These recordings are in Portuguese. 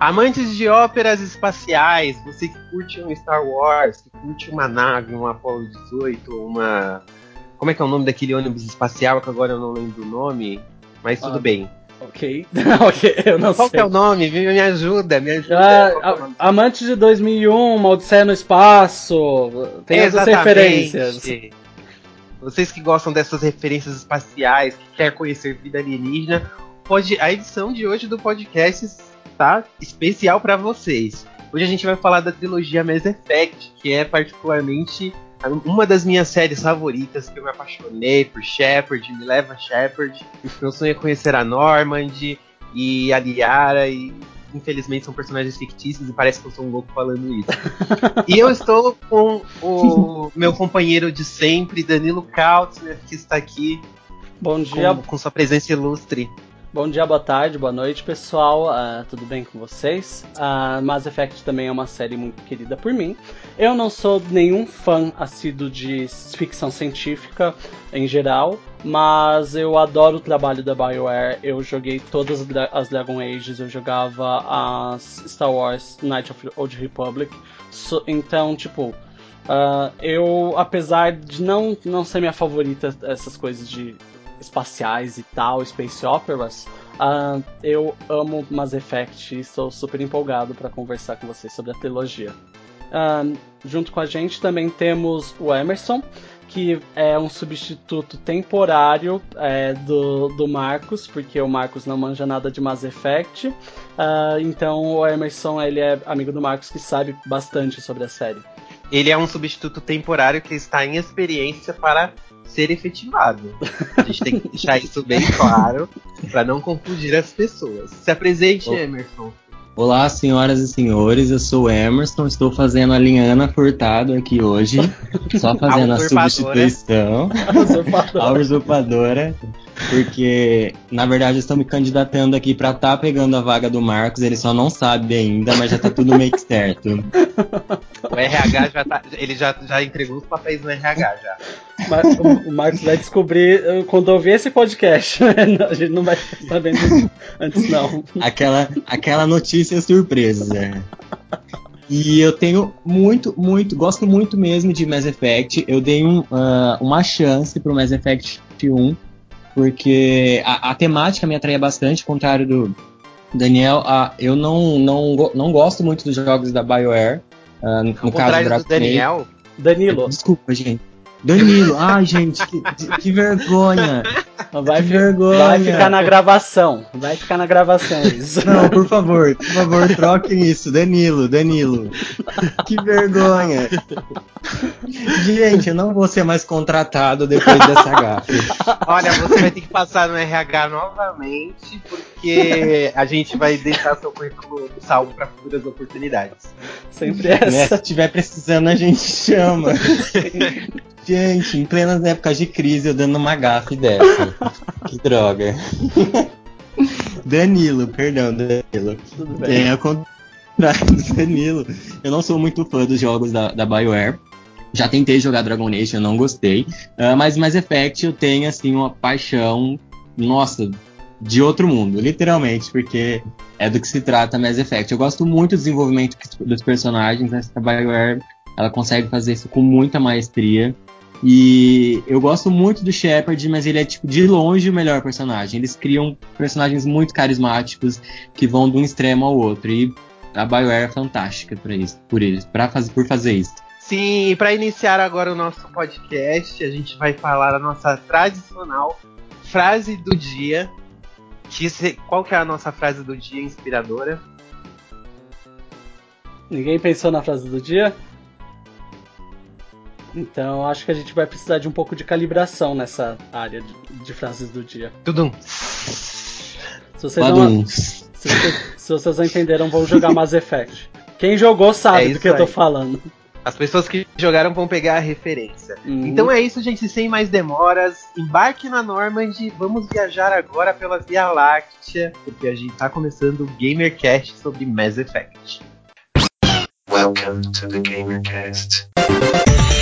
Amantes de óperas espaciais, você que curte um Star Wars, que curte uma nave, um Apollo 18, uma. Como é que é o nome daquele ônibus espacial que agora eu não lembro o nome? Mas tudo ah, bem. Ok. ok, eu não Qual sei. Qual é o nome? Me ajuda, me ajuda. Ah, é Amantes de 2001, uma Odisseia no Espaço. Tem essas referências. Vocês que gostam dessas referências espaciais, que quer conhecer vida alienígena, pode a edição de hoje do podcast tá especial para vocês. Hoje a gente vai falar da trilogia Mass Effect, que é particularmente uma das minhas séries favoritas, que eu me apaixonei por Shepard, me leva Shepard. Meu sonho é conhecer a Normand e a Liara e infelizmente são personagens fictícios e parece que eu sou um louco falando isso. e eu estou com o meu companheiro de sempre, Danilo Kautzner, que está aqui. Bom dia. Com, com sua presença ilustre. Bom dia, boa tarde, boa noite, pessoal. Uh, tudo bem com vocês? Uh, Mass Effect também é uma série muito querida por mim. Eu não sou nenhum fã assíduo de ficção científica em geral, mas eu adoro o trabalho da BioWare. Eu joguei todas as Dragon Ages, eu jogava as Star Wars Knights of Old Republic. So, então, tipo, uh, eu, apesar de não, não ser minha favorita essas coisas de espaciais e tal, space operas, uh, eu amo Mass Effect e estou super empolgado para conversar com vocês sobre a trilogia. Uh, junto com a gente também temos o Emerson, que é um substituto temporário é, do, do Marcos, porque o Marcos não manja nada de Mass Effect. Uh, então o Emerson ele é amigo do Marcos que sabe bastante sobre a série. Ele é um substituto temporário que está em experiência para ser efetivado. A gente tem que deixar isso bem claro para não confundir as pessoas. Se apresente, Emerson. Olá, senhoras e senhores, eu sou o Emerson, estou fazendo a Linhana Furtado aqui hoje, só fazendo a, a substituição, a usurpadora, porque na verdade estou me candidatando aqui para estar tá pegando a vaga do Marcos, ele só não sabe ainda, mas já tá tudo meio que certo. O RH já tá, ele já, já entregou os papéis no RH já. O Marcos vai descobrir uh, quando ouvir esse podcast. A gente não vai ficar sabendo antes, não. Aquela, aquela notícia surpresa. Né? E eu tenho muito, muito, gosto muito mesmo de Mass Effect. Eu dei um, uh, uma chance pro Mass Effect 1, porque a, a, temática me atraía bastante, ao contrário do Daniel. Uh, eu não, não, não gosto muito dos jogos da BioWare. Uh, no caso do Daniel. Danilo. Desculpa, gente. Danilo, ai gente, que, que vergonha. Vai, vergonha. Vai ficar na gravação. Vai ficar na gravação isso. Não, por favor, por favor, troquem isso. Danilo, Danilo. Que vergonha. Gente, eu não vou ser mais contratado depois dessa gafe. Olha, você vai ter que passar no RH novamente, porque a gente vai deixar seu currículo salvo para futuras oportunidades. Sempre essa. Né? Se estiver precisando, a gente chama. Gente, em plenas épocas de crise, eu dando uma gafe dessa. Que droga. Danilo, perdão, Danilo. Tudo bem. É, ao contrário do Danilo, eu não sou muito fã dos jogos da, da BioWare. Já tentei jogar Dragon Age, eu não gostei. Uh, mas Mass Effect eu tenho, assim, uma paixão, nossa, de outro mundo, literalmente, porque é do que se trata Mass Effect. Eu gosto muito do desenvolvimento dos personagens, essa BioWare, ela consegue fazer isso com muita maestria. E eu gosto muito do Shepard, mas ele é tipo de longe o melhor personagem. Eles criam personagens muito carismáticos que vão de um extremo ao outro. E a BioWare é fantástica para isso, por eles, para fazer por fazer isso. Sim, para iniciar agora o nosso podcast, a gente vai falar a nossa tradicional frase do dia. Que se, qual que é a nossa frase do dia inspiradora? Ninguém pensou na frase do dia? Então acho que a gente vai precisar de um pouco de calibração nessa área de, de frases do dia. Tudum. Se vocês, não, se, vocês, se vocês não entenderam, vão jogar Mass Effect. Quem jogou sabe é do que aí. eu tô falando. As pessoas que jogaram vão pegar a referência. Uhum. Então é isso, gente. Sem mais demoras, embarque na Normandy. Vamos viajar agora pela Via Láctea, porque a gente tá começando o GamerCast sobre Mass Effect. Welcome to the GamerCast.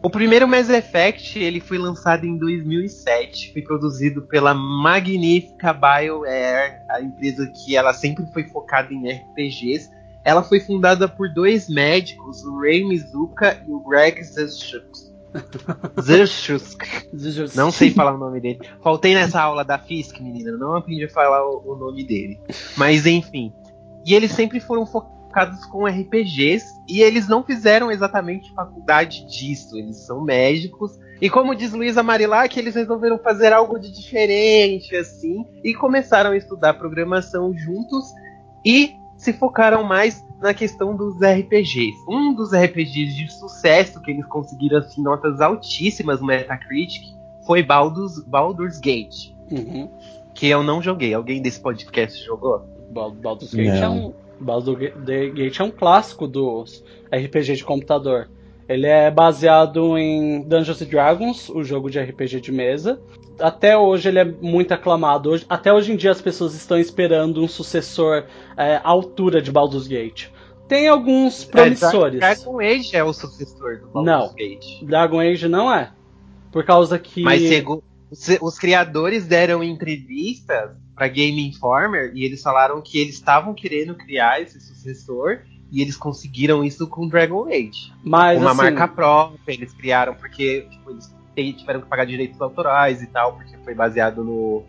O primeiro Mass Effect ele foi lançado em 2007, foi produzido pela magnífica BioWare, a empresa que ela sempre foi focada em RPGs. Ela foi fundada por dois médicos, o Ray Mizuka e o Greg Zerchuk. Não sei falar o nome dele. Faltei nessa aula da Fisk, menina. Não aprendi a falar o, o nome dele. Mas enfim. E eles sempre foram focados com RPGs. E eles não fizeram exatamente faculdade disso. Eles são médicos. E como diz Luísa Marilac, eles resolveram fazer algo de diferente, assim. E começaram a estudar programação juntos. E se focaram mais na questão dos RPGs. Um dos RPGs de sucesso que eles conseguiram assim, notas altíssimas no Metacritic foi Baldur's, Baldur's Gate. Uhum. Que eu não joguei. Alguém desse podcast jogou? Baldur's Gate é um. Baldur's Gate é um clássico dos RPG de computador. Ele é baseado em Dungeons Dragons, o jogo de RPG de mesa. Até hoje ele é muito aclamado. Hoje, até hoje em dia as pessoas estão esperando um sucessor é, à altura de Baldur's Gate. Tem alguns é, promissores. É, Dragon Age é o sucessor do Baldur's não, Gate. Dragon Age não é. Por causa que. Mas segundo, os criadores deram entrevistas para Game Informer e eles falaram que eles estavam querendo criar esse sucessor e eles conseguiram isso com Dragon Age. Mas, uma assim, marca própria, eles criaram porque tipo, eles tiveram que pagar direitos autorais e tal, porque foi baseado no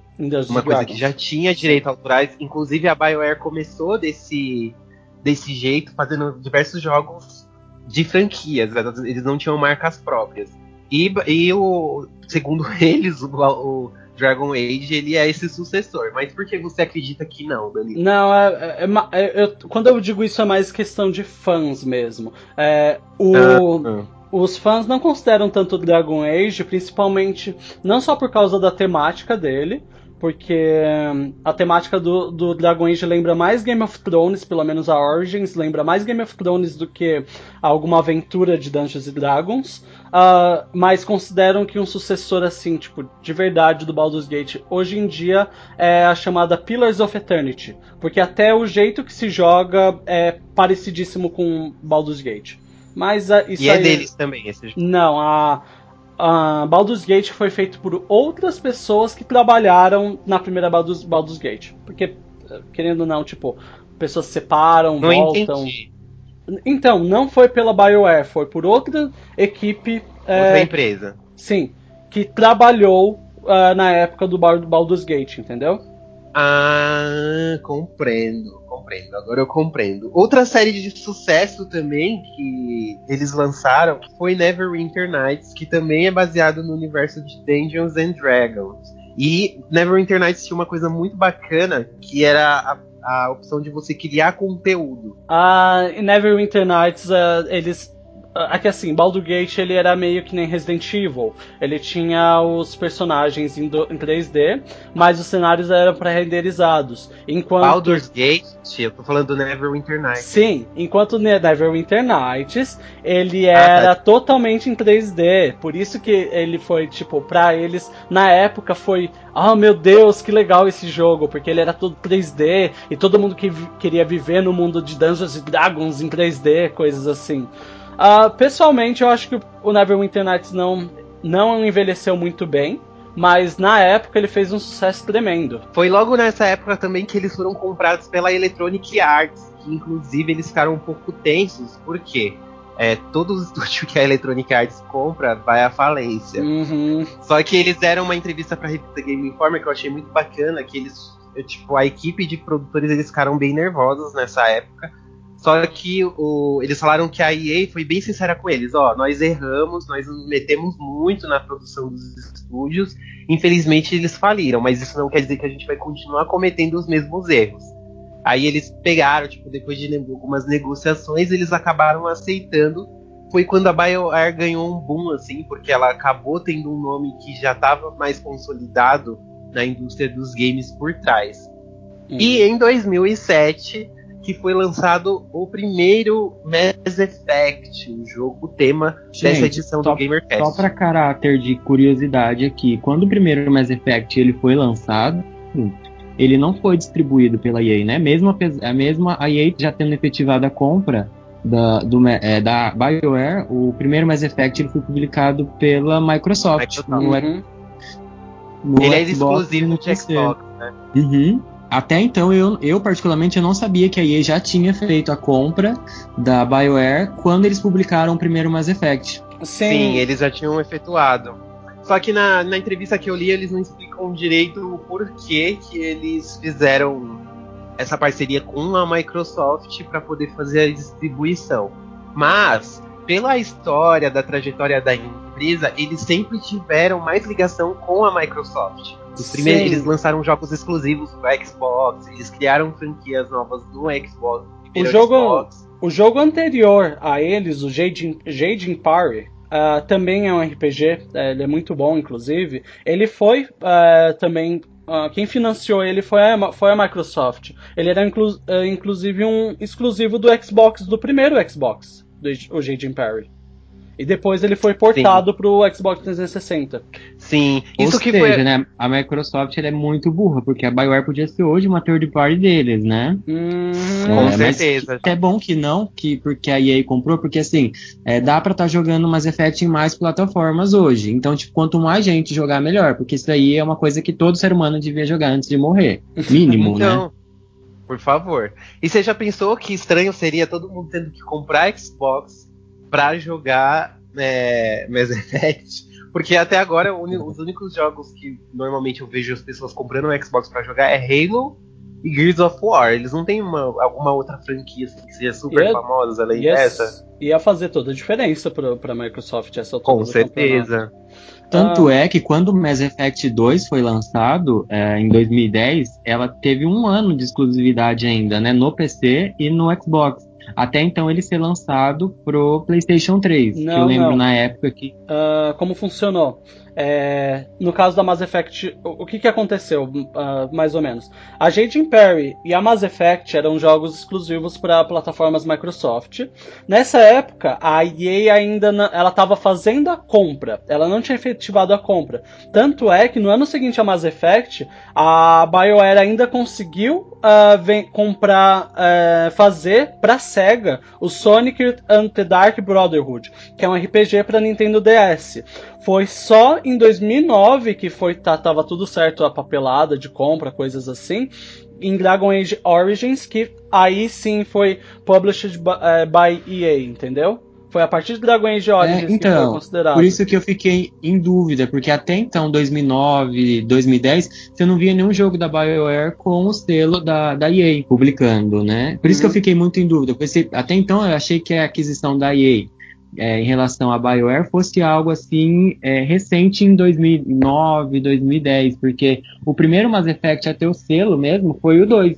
uma coisa que já tinha direitos autorais. Inclusive a BioWare começou desse desse jeito, fazendo diversos jogos de franquias. Eles não tinham marcas próprias. E, e o, segundo eles, o, o Dragon Age ele é esse sucessor. Mas por que você acredita que não, Danilo? Não, é, é, é, eu, quando eu digo isso é mais questão de fãs mesmo. É, o, ah, ah. Os fãs não consideram tanto Dragon Age, principalmente não só por causa da temática dele, porque hum, a temática do, do Dragon Age lembra mais Game of Thrones, pelo menos a Origins, lembra mais Game of Thrones do que alguma aventura de Dungeons Dragons. Uh, mas consideram que um sucessor assim, tipo, de verdade do Baldur's Gate hoje em dia é a chamada Pillars of Eternity, porque até o jeito que se joga é parecidíssimo com Baldur's Gate. Mas uh, isso e é aí... deles também esse jogo. Não, a a Baldur's Gate foi feito por outras pessoas que trabalharam na primeira Baldur's, Baldur's Gate, porque querendo ou não, tipo, pessoas se separam, não voltam. Entendi. Então, não foi pela BioWare, foi por outra equipe. Outra é, empresa. Sim, que trabalhou uh, na época do Baldur's Gate, entendeu? Ah, compreendo, compreendo. Agora eu compreendo. Outra série de sucesso também que eles lançaram foi Neverwinter Nights, que também é baseado no universo de Dungeons and Dragons. E Neverwinter Nights tinha uma coisa muito bacana, que era a a opção de você criar conteúdo. Ah, em Neverwinter Nights, uh, eles Aqui assim, Baldur Gate ele era meio que nem Resident Evil. Ele tinha os personagens em, do, em 3D, mas os cenários eram pré-renderizados. Enquanto... Baldur's Gate, eu tô falando do Neverwinter Nights. Sim, enquanto Neverwinter Nights, ele era ah, tá. totalmente em 3D. Por isso que ele foi, tipo, pra eles, na época foi, oh meu Deus, que legal esse jogo, porque ele era todo 3D e todo mundo que queria viver no mundo de Dungeons Dragons em 3D, coisas assim. Uh, pessoalmente, eu acho que o Neverwinter Nights não, não envelheceu muito bem. Mas na época ele fez um sucesso tremendo. Foi logo nessa época também que eles foram comprados pela Electronic Arts, que inclusive eles ficaram um pouco tensos, porque é, todo o estúdio que a Electronic Arts compra vai à falência. Uhum. Só que eles deram uma entrevista pra revista Game Informer que eu achei muito bacana, que eles, tipo, a equipe de produtores eles ficaram bem nervosos nessa época, só que o, eles falaram que a EA foi bem sincera com eles, ó, nós erramos, nós nos metemos muito na produção dos estúdios, infelizmente eles faliram, mas isso não quer dizer que a gente vai continuar cometendo os mesmos erros. Aí eles pegaram, tipo, depois de algumas negociações, eles acabaram aceitando. Foi quando a BioWare ganhou um boom, assim, porque ela acabou tendo um nome que já estava mais consolidado na indústria dos games por trás. Uhum. E em 2007 que foi lançado o primeiro Mass Effect, o jogo tema Gente, dessa edição só, do GamerCast. Só para caráter de curiosidade aqui, quando o primeiro Mass Effect ele foi lançado, ele não foi distribuído pela EA, né? Mesmo a, a mesma a EA já tendo efetivado a compra, da, do, é, da BioWare, o primeiro Mass Effect ele foi publicado pela Microsoft. Microsoft. No, Uhum. no Ele é Xbox e exclusivo no. Xbox, né? Uhum. Até então, eu, eu particularmente eu não sabia que a EA já tinha feito a compra da BioWare quando eles publicaram o primeiro Mass Effect. Sim, Sim, eles já tinham efetuado. Só que na, na entrevista que eu li, eles não explicam direito o porquê que eles fizeram essa parceria com a Microsoft para poder fazer a distribuição. Mas, pela história da trajetória da empresa, eles sempre tiveram mais ligação com a Microsoft. Os primeiros, Sim. eles lançaram jogos exclusivos para Xbox, eles criaram franquias novas no Xbox. primeiro jogo- Xbox. O jogo anterior a eles, o Jade, Jade Empire, ah, também é um RPG, eh, ele é muito bom, inclusive. Ele foi ah, também. ah, quem financiou ele foi a, foi a Microsoft. Ele era inclu- inclusive um exclusivo do Xbox, do primeiro Xbox, do, o Jade Empire. E depois ele foi portado pro Xbox 360. Sim, Ou isso que seja, foi. né, a Microsoft é muito burra, porque a BioWare podia ser hoje uma third party deles, né? Hum, Com É, mas certeza. É bom que não, que porque a EA comprou, porque assim, é, dá pra estar jogando Mass Effect em mais plataformas hoje. Então, tipo, quanto mais gente jogar, melhor, porque isso aí é uma coisa que todo ser humano devia jogar antes de morrer. Mínimo, né? Então, por favor. E você já pensou que estranho seria todo mundo tendo que comprar Xbox pra jogar é, Mass Effect? Porque até agora o os únicos jogos que normalmente eu vejo as pessoas comprando um Xbox pra jogar é Halo e Gears of War. Eles não têm uma- alguma outra franquia assim, que seja super Ia- famosa além Ia, dessa? ia fazer toda a diferença pro, pra Microsoft essa altura Com do campeonato. certeza. Tanto Ah. é que quando o Mass Effect 2 foi lançado, é, em 2010, ela teve um ano de exclusividade ainda, né? No PC e no Xbox. Até então ele ser lançado pro PlayStation 3. que Não, eu lembro não. na época que. Ah, como funcionou? É, no caso da Mass Effect, o, o que, que aconteceu, ah, mais ou menos? A Jade Empire e a Mass Effect eram jogos exclusivos para plataformas Microsoft. Nessa época, a EA ainda ela estava fazendo a compra, ela não tinha efetivado a compra. Tanto é que no ano seguinte a Mass Effect, a BioWare ainda conseguiu ah, ven- comprar, eh, fazer para Sega o Sonic and the Dark Brotherhood, que é um RPG para Nintendo DS. Foi só em 2009 que foi tá, tava tudo certo a papelada de compra, coisas assim. Em Dragon Age Origins, que aí sim foi published by, eh, by EA, entendeu? Foi a partir de Dragon Age Origins É, que foi então, considerado. Por isso que eu fiquei em dúvida, porque até então, 2009, 2010, você não via nenhum jogo da BioWare com o selo da, da EA publicando, né? Por isso que eu Uhum. fiquei muito em dúvida. porque até então eu achei que a aquisição da EA é, em relação à BioWare fosse algo assim é, recente em 2009, 2010, porque o primeiro Mass Effect a ter o selo mesmo foi o 2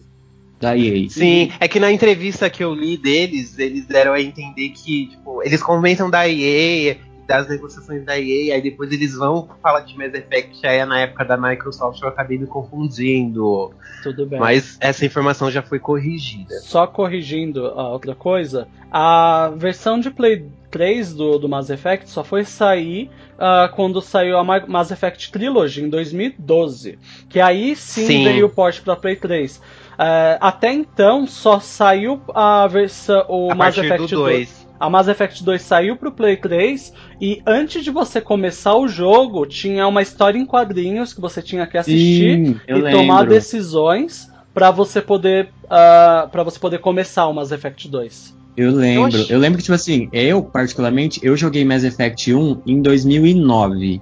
da EA. Sim, é que na entrevista que eu li deles, eles deram a entender que, tipo, eles comentam da EA, das negociações da EA, aí depois eles vão falar de Mass Effect, aí é na época da Microsoft, eu acabei me confundindo. Tudo bem. Mas essa informação já foi corrigida. Só corrigindo a outra coisa, a versão de Play 3 do, do Mass Effect só foi sair ah, quando saiu a Ma- Mass Effect Trilogy em 2012. Que aí sim, Sim. veio o port para Play 3. Ah, até então só saiu a versão o a Mass Effect do 2. A Mass Effect 2 saiu pro Play 3 e antes de você começar o jogo, tinha uma história em quadrinhos que você tinha que assistir Sim, e lembro. tomar decisões pra você poder para você poder começar o Mass Effect 2. Eu lembro. Oxi. Eu lembro que, tipo assim, eu, particularmente, eu joguei Mass Effect 1 em 2009.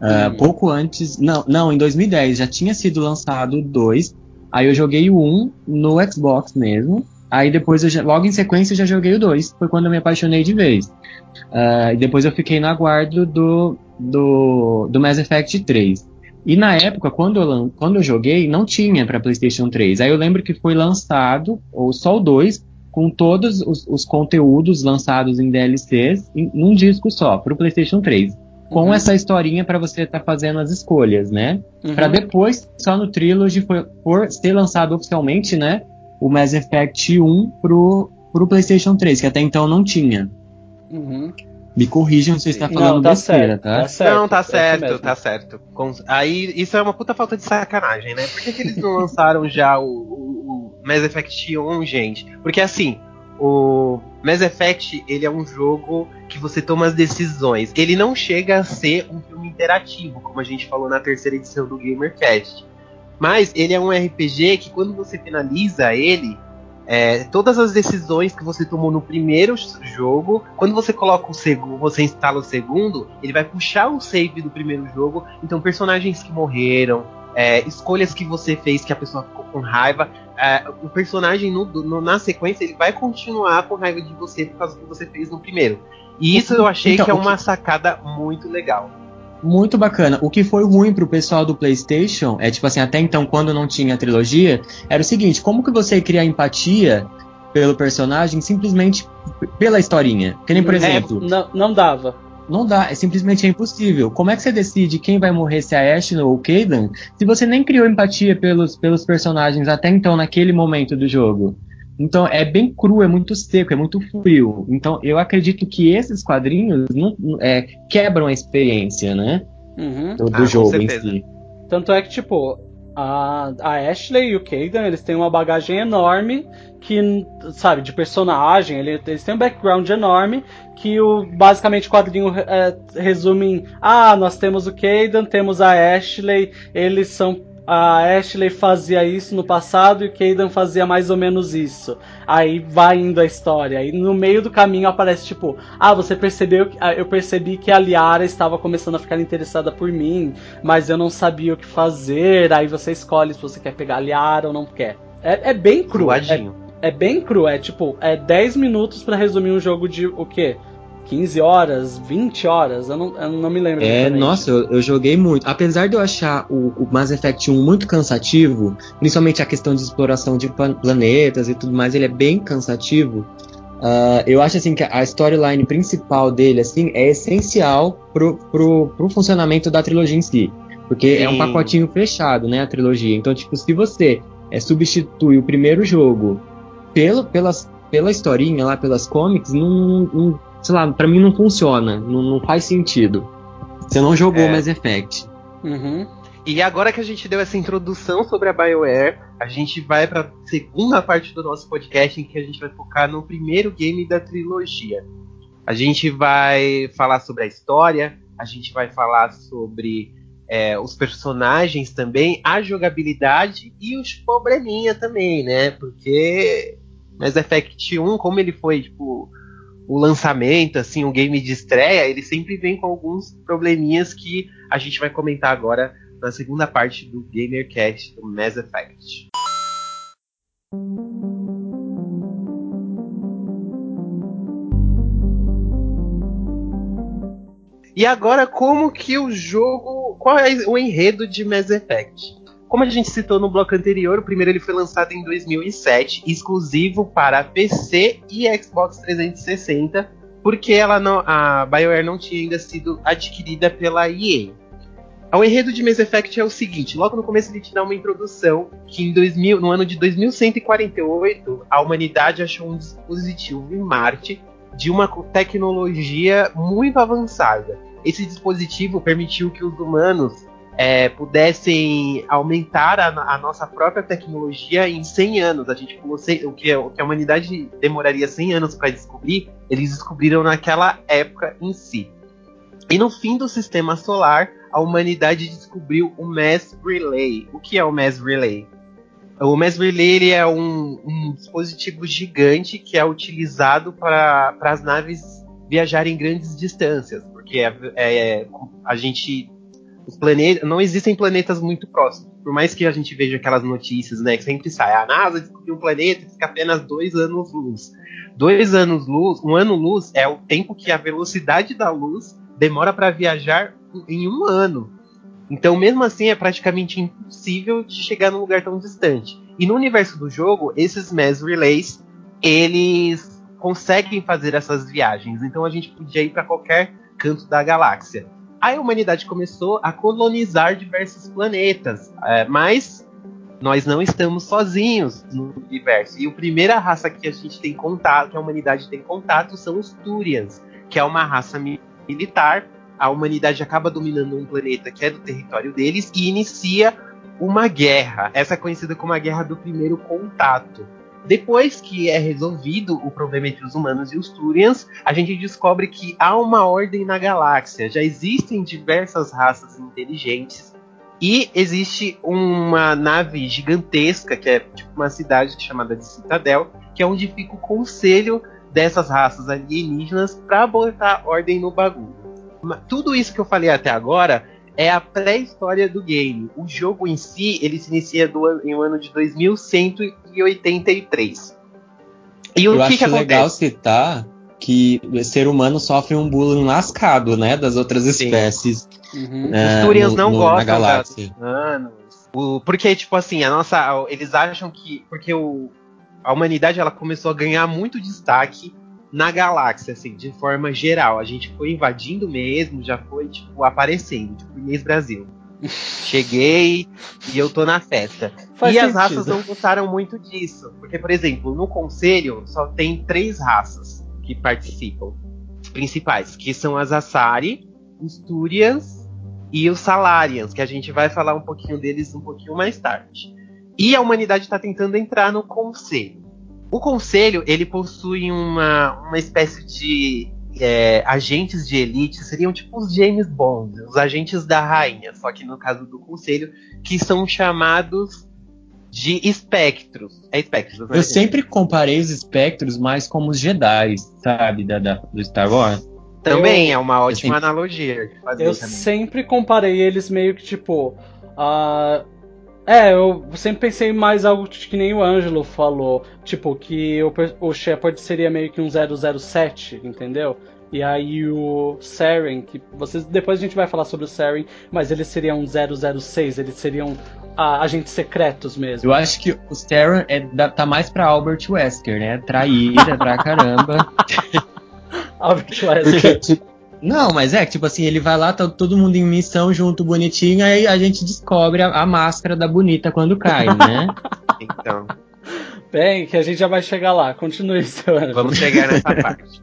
Ah, Hum. pouco antes. Não, não, em 2010 já tinha sido lançado o 2. Aí eu joguei o 1 no Xbox mesmo. Aí depois, já- logo em sequência, eu já joguei o 2. Foi quando eu me apaixonei de vez. Ah, e depois eu fiquei no aguardo do, do, do Mass Effect 3. E na época, quando eu, quando eu joguei, não tinha para PlayStation 3. Aí eu lembro que foi lançado, ou só o 2, com todos os, os conteúdos lançados em DLCs em num disco só, pro PlayStation 3. Com Uhum. essa historinha para você estar fazendo as escolhas, né? Uhum. Pra depois, só no Trilogy, for, for ser lançado oficialmente, né? O Mass Effect 1 pro, pro PlayStation 3, que até então não tinha. Uhum. Me corrijam se eu estou falando Não, tá besteira, certo, tá? tá certo. não, tá é isso certo, mesmo. tá certo. Com- Aí, isso é uma puta falta de sacanagem, né? Por que, que eles não lançaram já o, o, o Mass Effect 1, gente? Porque assim, o Mass Effect ele é um jogo que você toma as decisões. Ele não chega a ser um filme interativo, como a gente falou na terceira edição do GamerCast. Mas ele é um RPG que quando você finaliza ele, é, todas as decisões que você tomou no primeiro jogo, quando você coloca o segundo, você instala o segundo, ele vai puxar o save do primeiro jogo. Então personagens que morreram, é, escolhas que você fez que a pessoa ficou com raiva, é, o personagem no, no, na sequência ele vai continuar com raiva de você por causa do que você fez no primeiro. E isso eu achei então, que é uma que... sacada muito legal. Muito bacana. O que foi ruim pro pessoal do PlayStation é tipo assim, até então quando não tinha trilogia, era o seguinte, como que você cria empatia pelo personagem simplesmente pela historinha? Que nem por é, exemplo, é, não, não dava. Não dá, é simplesmente impossível. Como é que você decide quem vai morrer, se é a Ashley ou o Caden, se você nem criou empatia pelos, pelos personagens até então, naquele momento do jogo? Então é bem cru, é muito seco, é muito frio. Então eu acredito que esses quadrinhos não, é, quebram a experiência, né? Uhum. Do, ah, jogo em si. Tanto é que, tipo, a, a Ashley e o Kagan, eles têm uma bagagem enorme que, sabe, de personagem, eles têm um background enorme que o basicamente o quadrinho é, resume em ah, nós temos o Kagan, temos a Ashley, eles são a Ashley fazia isso no passado e o Kaden fazia mais ou menos isso. Aí vai indo a história. E no meio do caminho aparece tipo, ah, você percebeu que ah, eu percebi que a Liara estava começando a ficar interessada por mim, mas eu não sabia o que fazer. Aí você escolhe se você quer pegar a Liara ou não quer. É, é bem cru. É, é, bem cru. É tipo, é 10 minutos para resumir um jogo de o quê? 15 horas, 20 horas, eu não, eu não me lembro. É, nossa, eu, eu, joguei muito. Apesar de eu achar o, o, Mass Effect 1 muito cansativo, principalmente a questão de exploração de planetas e tudo mais, ele é bem cansativo. Uh, eu acho assim que a storyline principal dele assim é essencial pro, pro, pro funcionamento da trilogia em si. Porque Sim. é um pacotinho fechado, né, a trilogia. Então, tipo, se você é, substitui o primeiro jogo pelo, pelas, pela historinha lá, pelas comics, não, não, sei lá, pra mim não funciona, não, não faz sentido. Você não jogou é. Mass Effect. Uhum. E agora que a gente deu essa introdução sobre a BioWare, a gente vai para segunda parte do nosso podcast em que a gente vai focar no primeiro game da trilogia. A gente vai falar sobre a história, a gente vai falar sobre é, os personagens também, a jogabilidade e os probleminha também, né? Porque Mass Effect 1, como ele foi tipo o lançamento, assim, o game de estreia, ele sempre vem com alguns probleminhas que a gente vai comentar agora na segunda parte do GamerCast do Mass Effect. E agora, como que o jogo. Qual é o enredo de Mass Effect? Como a gente citou no bloco anterior, o primeiro ele foi lançado em 2007, exclusivo para PC e Xbox 360, porque ela não, a BioWare não tinha ainda sido adquirida pela EA. O enredo de Mass Effect é o seguinte: logo no começo ele te dá uma introdução que em 2000, no ano de 2148 a humanidade achou um dispositivo em Marte de uma tecnologia muito avançada. Esse dispositivo permitiu que os humanos é, pudessem aumentar a, a, nossa própria tecnologia em 100 anos. A gente o que, o que a humanidade demoraria 100 anos para descobrir, eles descobriram naquela época em si. E no fim do sistema solar, a humanidade descobriu o Mass Relay. O que é o Mass Relay? O Mass Relay é um, um dispositivo gigante que é utilizado para as naves viajarem grandes distâncias, porque é, é, a gente não existem planetas muito próximos. Por mais que a gente veja aquelas notícias, né, que sempre sai, a NASA descobriu um planeta que fica apenas dois anos luz. Dois anos luz, um ano luz é o tempo que a velocidade da luz demora para viajar em um ano. Então, mesmo assim, é praticamente impossível de chegar num lugar tão distante. E no universo do jogo, esses mass relays, eles conseguem fazer essas viagens. Então, a gente podia ir para qualquer canto da galáxia a humanidade começou a colonizar diversos planetas, é, mas nós não estamos sozinhos no universo. E a primeira raça que a gente tem contato, que a humanidade tem contato, são os Turians, que é uma raça militar. A humanidade acaba dominando um planeta que é do território deles e inicia uma guerra. Essa é conhecida como a Guerra do Primeiro Contato. Depois que é resolvido o problema entre os humanos e os Turians, a gente descobre que há uma ordem na galáxia. Já existem diversas raças inteligentes e existe uma nave gigantesca, que é tipo uma cidade chamada de Citadel, que é onde fica o conselho dessas raças alienígenas para botar ordem no bagulho. Tudo isso que eu falei até agora é a pré-história do game. O jogo em si, ele se inicia do, em um ano de 2183. E o eu que acho que legal citar que o ser humano sofre um bullying lascado, né, das outras Sim. espécies. Uhum. É, Os Turians não no, gostam galáxia. humanos. O, porque, tipo assim, a nossa. Eles acham que. Porque o, a humanidade ela começou a ganhar muito destaque na galáxia, assim, de forma geral. A gente foi invadindo mesmo, já foi, tipo, aparecendo, tipo, Inês Brasil. Cheguei e eu tô na festa. Faz e sentido. as raças não gostaram muito disso. Porque, por exemplo, no conselho só tem três raças que participam. Principais, que são as Asari, os Turians e os Salarians, que a gente vai falar um pouquinho deles um pouquinho mais tarde. E a humanidade está tentando entrar no conselho. O conselho ele possui uma, uma espécie de é, agentes de elite, seriam tipo os James Bond, os agentes da rainha, só que no caso do conselho, que são chamados de espectros. É espectros, né? Eu sempre comparei os espectros mais como os Jedi, sabe, da, da do Star Wars. Também eu, é uma ótima sempre, analogia. eu também. sempre comparei eles meio que tipo. Uh, é, eu sempre pensei mais algo que nem o Ângelo falou. Tipo, que o, o Shepard seria meio que um 007, entendeu? E aí o Saren, que vocês depois a gente vai falar sobre o Saren, mas eles seriam um 006, eles seriam ah, agentes secretos mesmo. Eu acho que o Saren é, tá mais pra Albert Wesker, né? Traíra pra caramba. Albert Wesker. Porque, tipo, não, mas é que, tipo assim, ele vai lá, tá todo mundo em missão junto, bonitinho, aí a gente descobre a, a máscara da bonita quando cai, né? então. Bem, que a gente já vai chegar lá. Continue, seu Vamos chegar nessa parte.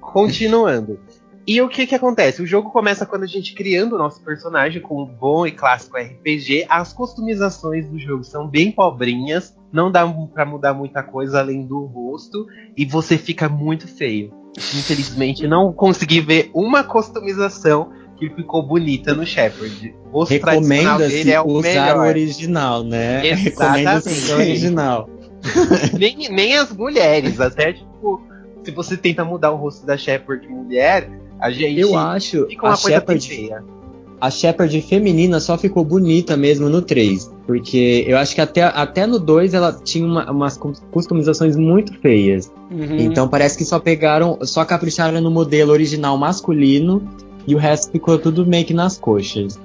Continuando. E o que que acontece? O jogo começa quando a gente criando o nosso personagem com um bom e clássico RPG. As customizações do jogo são bem pobrinhas, não dá para mudar muita coisa além do rosto e você fica muito feio. Infelizmente, não consegui ver uma customização que ficou bonita no Shepard. O Recomenda-se é o usar melhor. o original, né? Recomenda-se o original. nem, nem as mulheres, até tipo, se você tenta mudar o rosto da Shepard mulher, a gente Eu acho fica uma a coisa Shepard, feia a Shepard feminina só ficou bonita mesmo no 3. Porque eu acho que até, até no 2 ela tinha uma, umas customizações muito feias. Uhum. Então parece que só pegaram, só capricharam no modelo original masculino e o resto ficou tudo meio que nas coxas.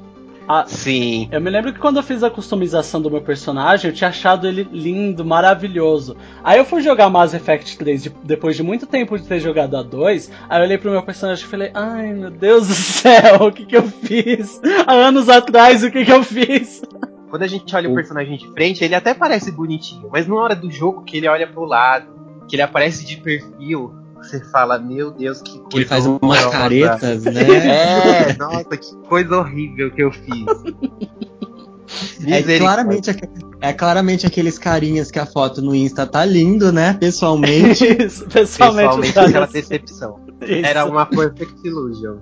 Ah, Sim. Eu me lembro que quando eu fiz a customização do meu personagem, eu tinha achado ele lindo, maravilhoso. Aí eu fui jogar Mass Effect 3 de, depois de muito tempo de ter jogado a 2. Aí eu olhei pro meu personagem e falei: Ai meu Deus do céu, o que que eu fiz? Há anos atrás, o que que eu fiz? Quando a gente olha o personagem de frente, ele até parece bonitinho, mas na hora do jogo que ele olha pro lado, que ele aparece de perfil, você fala, meu Deus, que coisa. Ele faz umas caretas, né? É, nossa, que coisa horrível que eu fiz. É claramente, é claramente aqueles carinhas que a foto no Insta tá lindo, né? Pessoalmente. Isso, pessoalmente, pessoalmente aquela decepção. Isso. Era uma perfect illusion.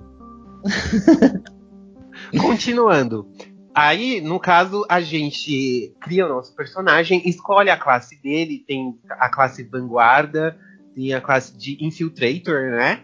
Continuando. Aí, no caso, a gente cria o nosso personagem, escolhe a classe dele, tem a classe vanguarda, tem a classe de Infiltrator, né?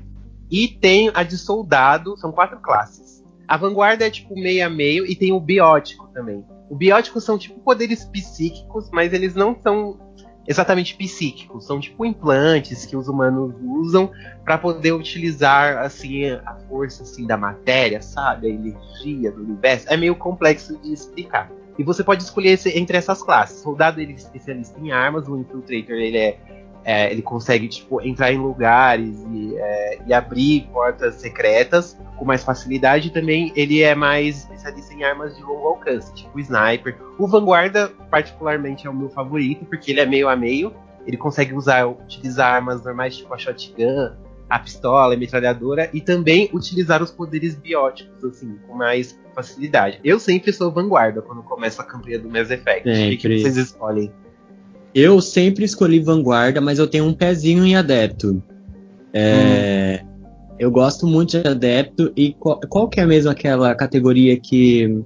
E tem a de Soldado, são quatro classes. A Vanguarda é tipo meio a meio e tem o Biótico também. O Biótico são tipo poderes psíquicos, mas eles não são exatamente psíquicos, são tipo implantes que os humanos usam para poder utilizar assim a força assim da matéria, sabe, a energia do universo. É meio complexo de explicar. E você pode escolher entre essas classes. Soldado ele é especialista em armas, o infiltrator ele é é, ele consegue tipo, entrar em lugares e, é, e, abrir portas secretas com mais facilidade. Também ele é mais especialista em armas de longo alcance, tipo o sniper. O Vanguarda, particularmente, é o meu favorito, porque ele é meio a meio. Ele consegue usar, utilizar armas normais, tipo a shotgun, a pistola, a metralhadora, e também utilizar os poderes bióticos, assim, com mais facilidade. Eu sempre sou vanguarda quando começo a campanha do Mass Effect. O que vocês escolhem? Eu sempre escolhi vanguarda, mas eu tenho um pezinho em adepto. É, hum. Eu gosto muito de adepto e qual, qual, que é mesmo aquela categoria que,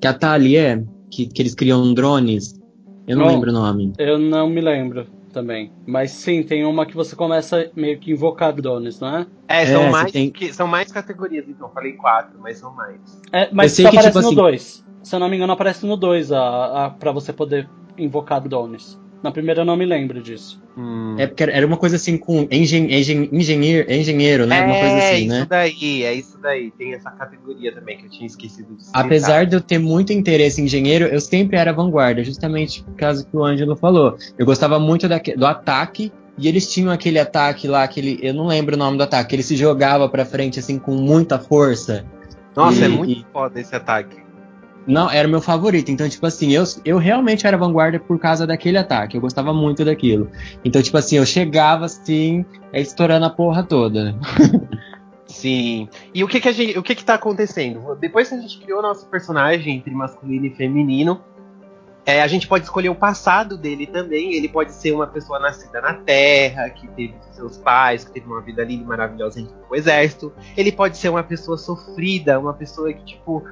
que a Tali é? Que, que eles criam drones? Eu não, não lembro o nome. Eu não me lembro também. Mas sim, tem uma que você começa meio que invocar drones, não é? É, são, é, mais, tem... que, são mais categorias, então. Falei quatro, mas são mais. É, mas só que, aparece tipo no 2. Assim... Se eu não me engano, aparece no 2 a, a, pra você poder invocar drones. Na primeira eu não me lembro disso. Hum. É porque era uma coisa assim com engen, engen, engenheiro, engenheiro, né? É, uma coisa assim, isso né? daí, é isso daí. Tem essa categoria também que eu tinha esquecido de citar. Apesar de eu ter muito interesse em engenheiro, eu sempre era vanguarda, justamente por causa que o Ângelo falou. Eu gostava muito da, do ataque e eles tinham aquele ataque lá, aquele, eu não lembro o nome do ataque, ele se jogava para frente assim com muita força. Nossa, é e, é muito e... foda esse ataque. Não, era o meu favorito. Então, tipo assim, eu, eu realmente era vanguarda por causa daquele ataque. Eu gostava muito daquilo. Então, tipo assim, eu chegava assim, é, estourando a porra toda. Sim. E o que que, a gente, o que que tá acontecendo? Depois que a gente criou nosso personagem entre masculino e feminino, é, a gente pode escolher o passado dele também. Ele pode ser uma pessoa nascida na Terra, que teve seus pais, que teve uma vida linda e maravilhosa dentro do exército. Ele pode ser uma pessoa sofrida, uma pessoa que, tipo,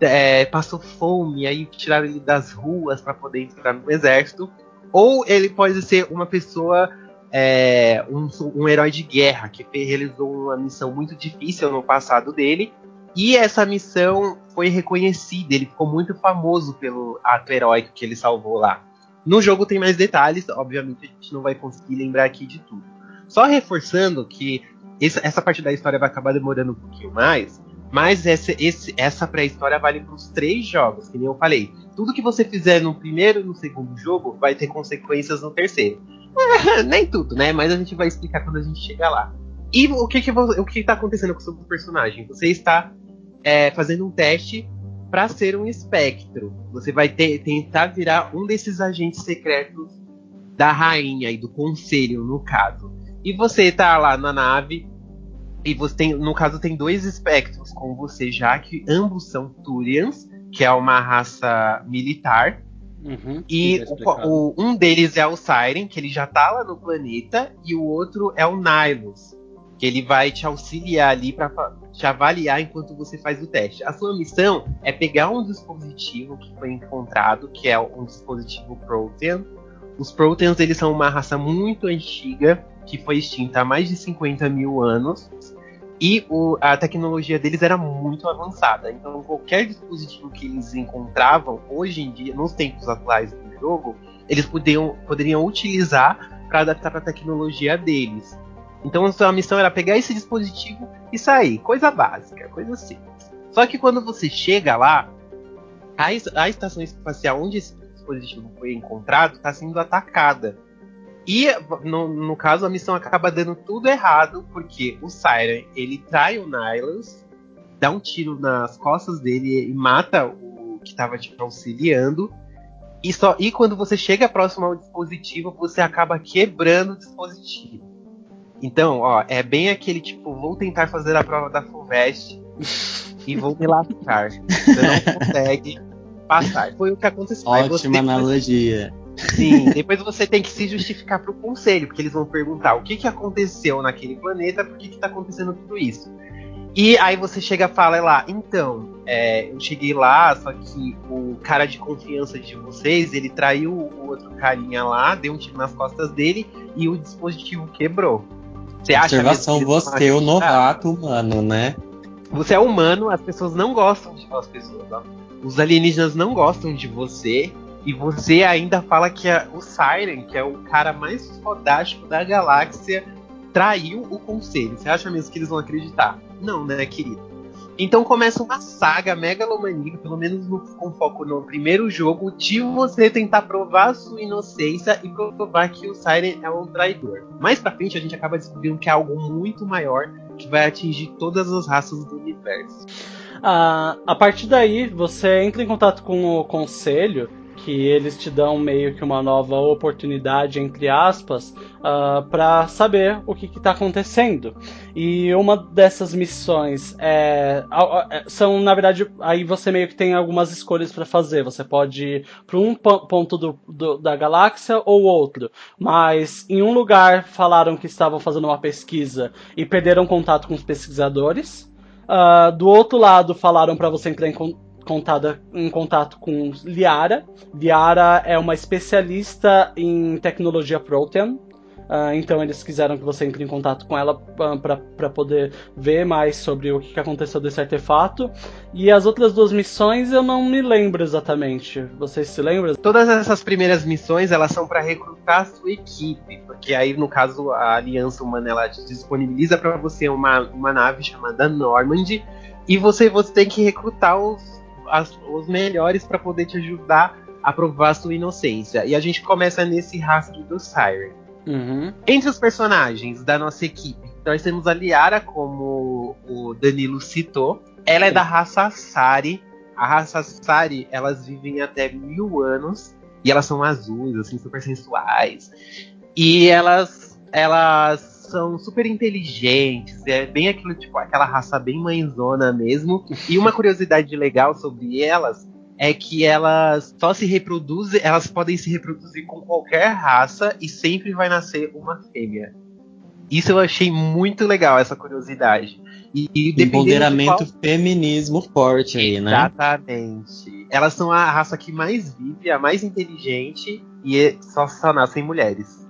é, passou fome, aí tiraram ele das ruas para poder entrar no exército. Ou ele pode ser uma pessoa, é, um, um herói de guerra, que realizou uma missão muito difícil no passado dele. E essa missão foi reconhecida, ele ficou muito famoso pelo ato heróico que ele salvou lá. No jogo tem mais detalhes, obviamente a gente não vai conseguir lembrar aqui de tudo. Só reforçando que essa parte da história vai acabar demorando um pouquinho mais, mas essa, esse, essa pré-história vale para os três jogos, que nem eu falei. Tudo que você fizer no primeiro e no segundo jogo vai ter consequências no terceiro. nem tudo, né? Mas a gente vai explicar quando a gente chegar lá. E o que que o que está acontecendo com o seu personagem? Você está é, fazendo um teste para ser um espectro. Você vai ter, tentar virar um desses agentes secretos da rainha e do conselho, no caso. E você está lá na nave e você tem, no caso, tem dois espectros com você já, que ambos são Turians, que é uma raça militar. Uhum, e o, o, um deles é o Siren, que ele já tá lá no planeta, e o outro é o Nihilus, que ele vai te auxiliar ali para te avaliar enquanto você faz o teste. A sua missão é pegar um dispositivo que foi encontrado, que é um dispositivo Protean. Os Proteans eles são uma raça muito antiga que foi extinta há mais de 50 mil anos. E o, a tecnologia deles era muito avançada. Então, qualquer dispositivo que eles encontravam, hoje em dia, nos tempos atuais do jogo, eles podiam, poderiam utilizar para adaptar para a tecnologia deles. Então, a sua missão era pegar esse dispositivo e sair. Coisa básica, coisa simples. Só que quando você chega lá, a, a estação espacial onde esse dispositivo foi encontrado está sendo atacada. E no, no, caso a missão acaba dando tudo errado, porque o Siren ele trai o Nihilus, dá um tiro nas costas dele e mata o que estava te auxiliando. E, só, e quando você chega próximo ao dispositivo, você acaba quebrando o dispositivo. Então, ó, é bem aquele tipo, vou tentar fazer a prova da Fulvestre e vou me lascar. Você não consegue passar. Foi o que aconteceu. Ótima analogia. Sim, depois você tem que se justificar pro conselho, porque eles vão perguntar o que, que aconteceu naquele planeta, por que, que tá acontecendo tudo isso. E aí você chega e fala lá, então, é, eu cheguei lá, só que o cara de confiança de vocês, ele traiu o outro carinha lá, deu um tiro nas costas dele e o dispositivo quebrou. Você acha Observação, você, o novato humano, né? Você é humano, as pessoas não gostam de as pessoas, ó. Os alienígenas não gostam de você, e você ainda fala que a, o Siren, que é o cara mais fodástico da galáxia, traiu o conselho. Você acha mesmo que eles vão acreditar? Não, né, querido? Então começa uma saga megalomaníaca, pelo menos no, com foco no primeiro jogo, de você tentar provar sua inocência e provar que o Siren é um traidor. Mais pra frente a gente acaba descobrindo que é algo muito maior que vai atingir todas as raças do universo. Ah, a partir daí, você entra em contato com o conselho que eles te dão meio que uma nova oportunidade, entre aspas, uh, ah, para saber o que está acontecendo. E uma dessas missões é, é, são, na verdade, aí você meio que tem algumas escolhas para fazer. Você pode ir para um ponto do, do, da galáxia ou outro. Mas em um lugar falaram que estavam fazendo uma pesquisa e perderam contato com os pesquisadores. Uh, do outro lado falaram para você entrar em contada, em contato com Liara. Liara é uma especialista em tecnologia Protean. Uh, então eles quiseram que você entre em contato com ela uh, para poder ver mais sobre o que aconteceu desse artefato. E as outras duas missões eu não me lembro exatamente. Vocês se lembram? Todas essas primeiras missões elas são para recrutar a sua equipe, porque aí no caso a Aliança Humana ela disponibiliza para você uma, uma nave chamada Normandy e você, você tem que recrutar os as, os melhores para poder te ajudar a provar sua inocência. E a gente começa nesse rastro do Siren. Uhum. Entre os personagens da nossa equipe, nós temos a Liara, como o Danilo citou. Ela é da raça Sari. A raça Sari, elas vivem até mil anos. E elas são azuis, assim, super sensuais. E elas, elas são super inteligentes, é bem aquilo, tipo, aquela raça bem mãezona mesmo. E uma curiosidade legal sobre elas é que elas só se reproduzem, elas podem se reproduzir com qualquer raça e sempre vai nascer uma fêmea. Isso eu achei muito legal, essa curiosidade. E, e Empoderamento qual... feminismo forte aí, né? Exatamente. Elas são a raça que mais vive, a mais inteligente e só, só nascem mulheres.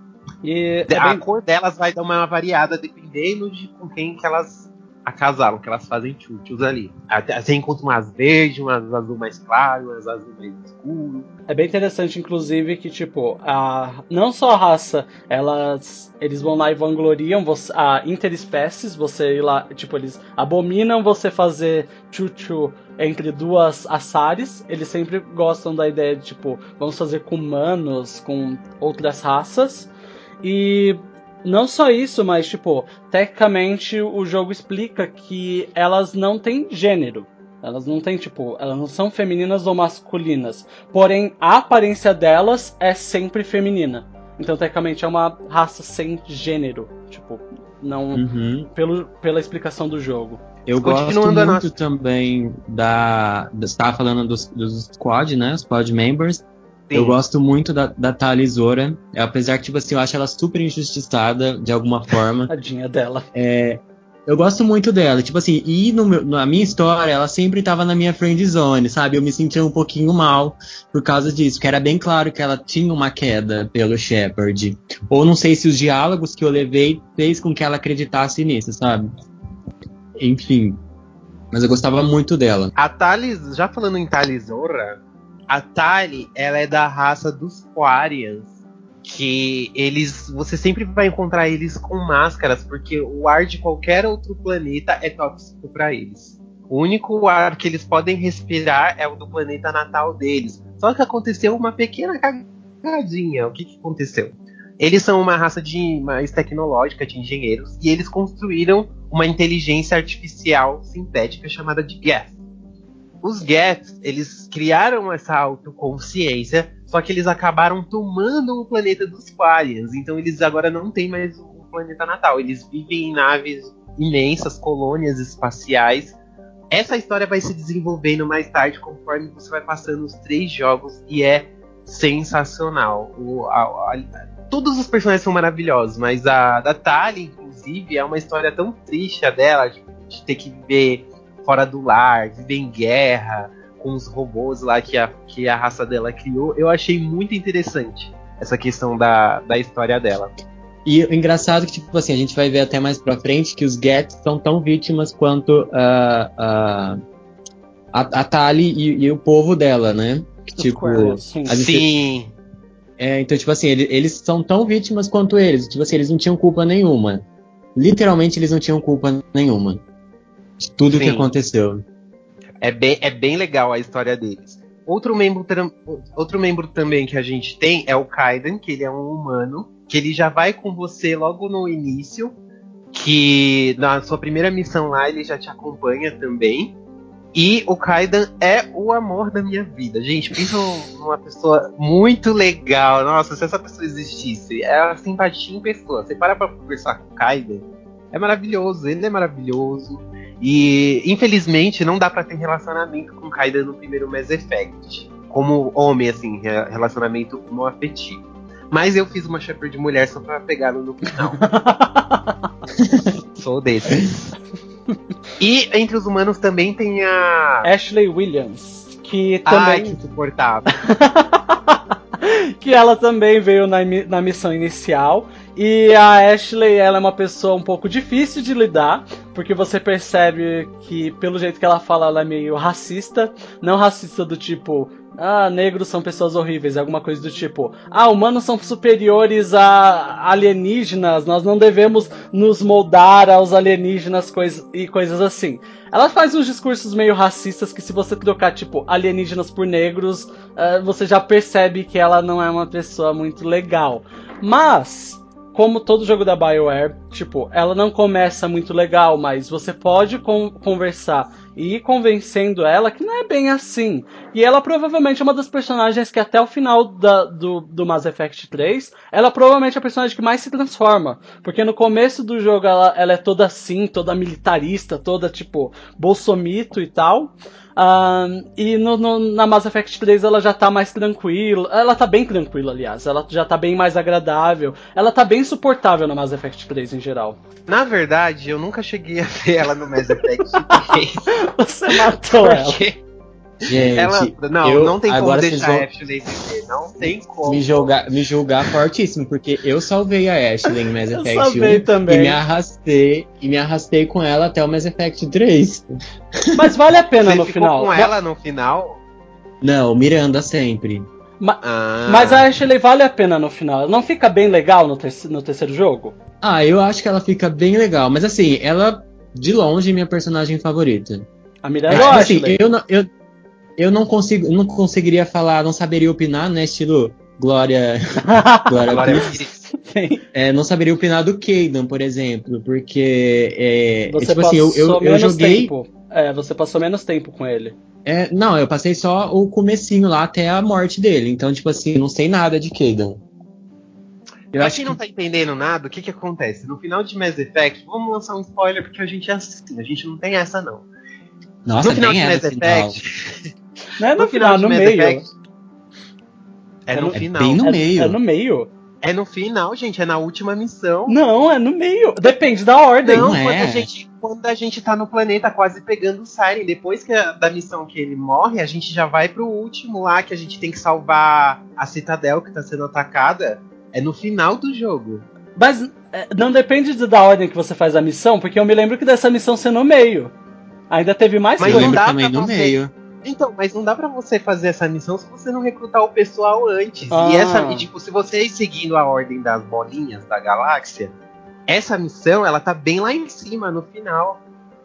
E a bem... cor delas vai dar uma variada dependendo de com quem que elas acasaram, que elas fazem chutes ali. Até, você encontra umas verdes, umas azul mais claro, umas azul mais escuro. É bem interessante, inclusive, que, tipo, a, não só a raça, elas. Eles vão lá e vangloriam você, a interespécies, você ir lá, tipo, eles abominam você fazer chuchu entre duas assares. Eles sempre gostam da ideia de, tipo, vamos fazer com humanos, com outras raças. E não só isso, mas tipo, tecnicamente o jogo explica que elas não têm gênero. Elas não têm, tipo, elas não são femininas ou masculinas. Porém, a aparência delas é sempre feminina. Então, tecnicamente, é uma raça sem gênero. Tipo, não. Uhum. Pelo, pela explicação do jogo. Eu gosto muito nossa... também da. Você estava falando dos, dos squad, né? Squad members. Sim. Eu gosto muito da, da Talisora. Apesar que, tipo assim, eu acho ela super injustiçada de alguma forma. Tadinha dela. É, eu gosto muito dela. Tipo assim, e no meu, na minha história, ela sempre tava na minha friend zone, sabe? Eu me sentia um pouquinho mal por causa disso, que era bem claro que ela tinha uma queda pelo Shepard. Ou não sei se os diálogos que eu levei fez com que ela acreditasse nisso, sabe? Enfim. Mas eu gostava muito dela. A Talis, já falando em Talisora, a Tali, ela é da raça dos Quarians. Que eles. Você sempre vai encontrar eles com máscaras, porque o ar de qualquer outro planeta é tóxico para eles. O único ar que eles podem respirar é o do planeta natal deles. Só que aconteceu uma pequena cagadinha. O que, que aconteceu? Eles são uma raça de mais tecnológica de engenheiros e eles construíram uma inteligência artificial sintética chamada de Geth os Geths, eles criaram essa autoconsciência, só que eles acabaram tomando o planeta dos Quarians. Então eles agora não têm mais o planeta natal. Eles vivem em naves imensas, colônias espaciais. Essa história vai se desenvolvendo mais tarde, conforme você vai passando os três jogos, e é sensacional. O, a, a, todos os personagens são maravilhosos, mas a da Tali, inclusive, é uma história tão triste a dela, de, de ter que viver fora do lar, viver em guerra, com os robôs lá que a, que a raça dela criou. Eu achei muito interessante essa questão da, da história dela. E o engraçado é que, tipo assim, a gente vai ver até mais pra frente que os Gets são tão vítimas quanto uh, uh, a, a Tali e, e, o povo dela, né? Que, tipo, sim. sim. É, então, tipo assim, eles, eles são tão vítimas quanto eles. Tipo assim, eles não tinham culpa nenhuma. Literalmente, eles não tinham culpa nenhuma de tudo o que aconteceu. É bem, é bem legal a história deles. Outro membro, outro membro também que a gente tem é o Kaiden, que ele é um humano, que ele já vai com você logo no início, que na sua primeira missão lá ele já te acompanha também. E o Kaidan é o amor da minha vida. Gente, pensa numa pessoa muito legal. Nossa, se essa pessoa existisse, é a simpatia em pessoa. Você para pra conversar com o Kaidan, é maravilhoso. Ele é maravilhoso. E infelizmente não dá para ter relacionamento com o Kaidan no primeiro Mass Effect. Como homem, assim, relacionamento afetivo. Mas eu fiz uma Shepard de mulher só pra pegá-lo no final. Sou desse. E entre os humanos também tem a. Ashley Williams. Que também. Ai, que insuportável. que ela também veio na, na missão inicial. E a Ashley, ela é uma pessoa um pouco difícil de lidar, porque você percebe que, pelo jeito que ela fala, ela é meio racista. Não racista do tipo, ah, negros são pessoas horríveis, alguma coisa do tipo, ah, humanos são superiores a alienígenas, nós não devemos nos moldar aos alienígenas coisa, e coisas assim. Ela faz uns discursos meio racistas que se você trocar, tipo, alienígenas por negros, uh, você já percebe que ela não é uma pessoa muito legal. Mas, como todo jogo da BioWare, tipo, ela não começa muito legal, mas você pode con conversar e ir convencendo ela que não é bem assim. E ela provavelmente é uma das personagens que até o final da, do, do Mass Effect 3, ela provavelmente é a personagem que mais se transforma. Porque no começo do jogo ela, ela é toda assim, toda militarista, toda tipo bolsomito e tal. Uh, e no, no, na Mass Effect 3 ela já tá mais tranquila. Ela tá bem tranquila, aliás. Ela já tá bem mais agradável. Ela tá bem suportável na Mass Effect 3 em geral. Na verdade, eu nunca cheguei a ver ela no Mass Effect 3. Você matou porque... ela. Gente, ela, não, eu, não tem como deixar a Ashley viver, não tem como. Me julgar, me julgar fortíssimo, porque eu salvei a Ashley em Mass Effect 1 também. e me arrastei e me arrastei com ela até o Mass Effect 3. Mas vale a pena Você no final. com ela no final? Não, Miranda sempre. Ma ah. Mas a Ashley vale a pena no final. Não fica bem legal no, te no terceiro jogo? Ah, eu acho que ela fica bem legal. Mas assim, ela, de longe, é minha personagem favorita. A Miranda é, assim, eu, não, eu, eu não consigo, não conseguiria falar, não saberia opinar, né? Estilo Glória. Glória, Glória é, não saberia opinar do Kaidan, por exemplo, porque é, você tipo assim, eu, eu, eu joguei. Tempo. É, você passou menos tempo com ele. É, não, eu passei só o comecinho lá até a morte dele. Então, tipo assim, não sei nada de Kaidan. Eu pra acho quem que... não tá entendendo nada, o que que acontece? No final de Mass Effect, vamos lançar um spoiler porque a gente é assim, a gente não tem essa não. Nossa, no final de é Mass Effect, Não é no, no final, no meio. Effect, é no, é final. Bem no meio. É, é no meio. É no final, gente, é na última missão. Não, é no meio. Depende da ordem. Não, não quando, é. a gente, quando a gente tá no planeta quase pegando o Siren, depois que a, da missão que ele morre, a gente já vai pro último lá, que a gente tem que salvar a Citadel que tá sendo atacada. É no final do jogo. Mas é, não depende da ordem que você faz a missão, porque eu me lembro que dessa missão ser no meio. Ainda teve mais Mas coisa. Eu lembro também no meio. Então, mas não dá para você fazer essa missão se você não recrutar o pessoal antes. Ah. E essa, e, tipo, se você ir seguindo a ordem das bolinhas da galáxia, essa missão ela tá bem lá em cima, no final.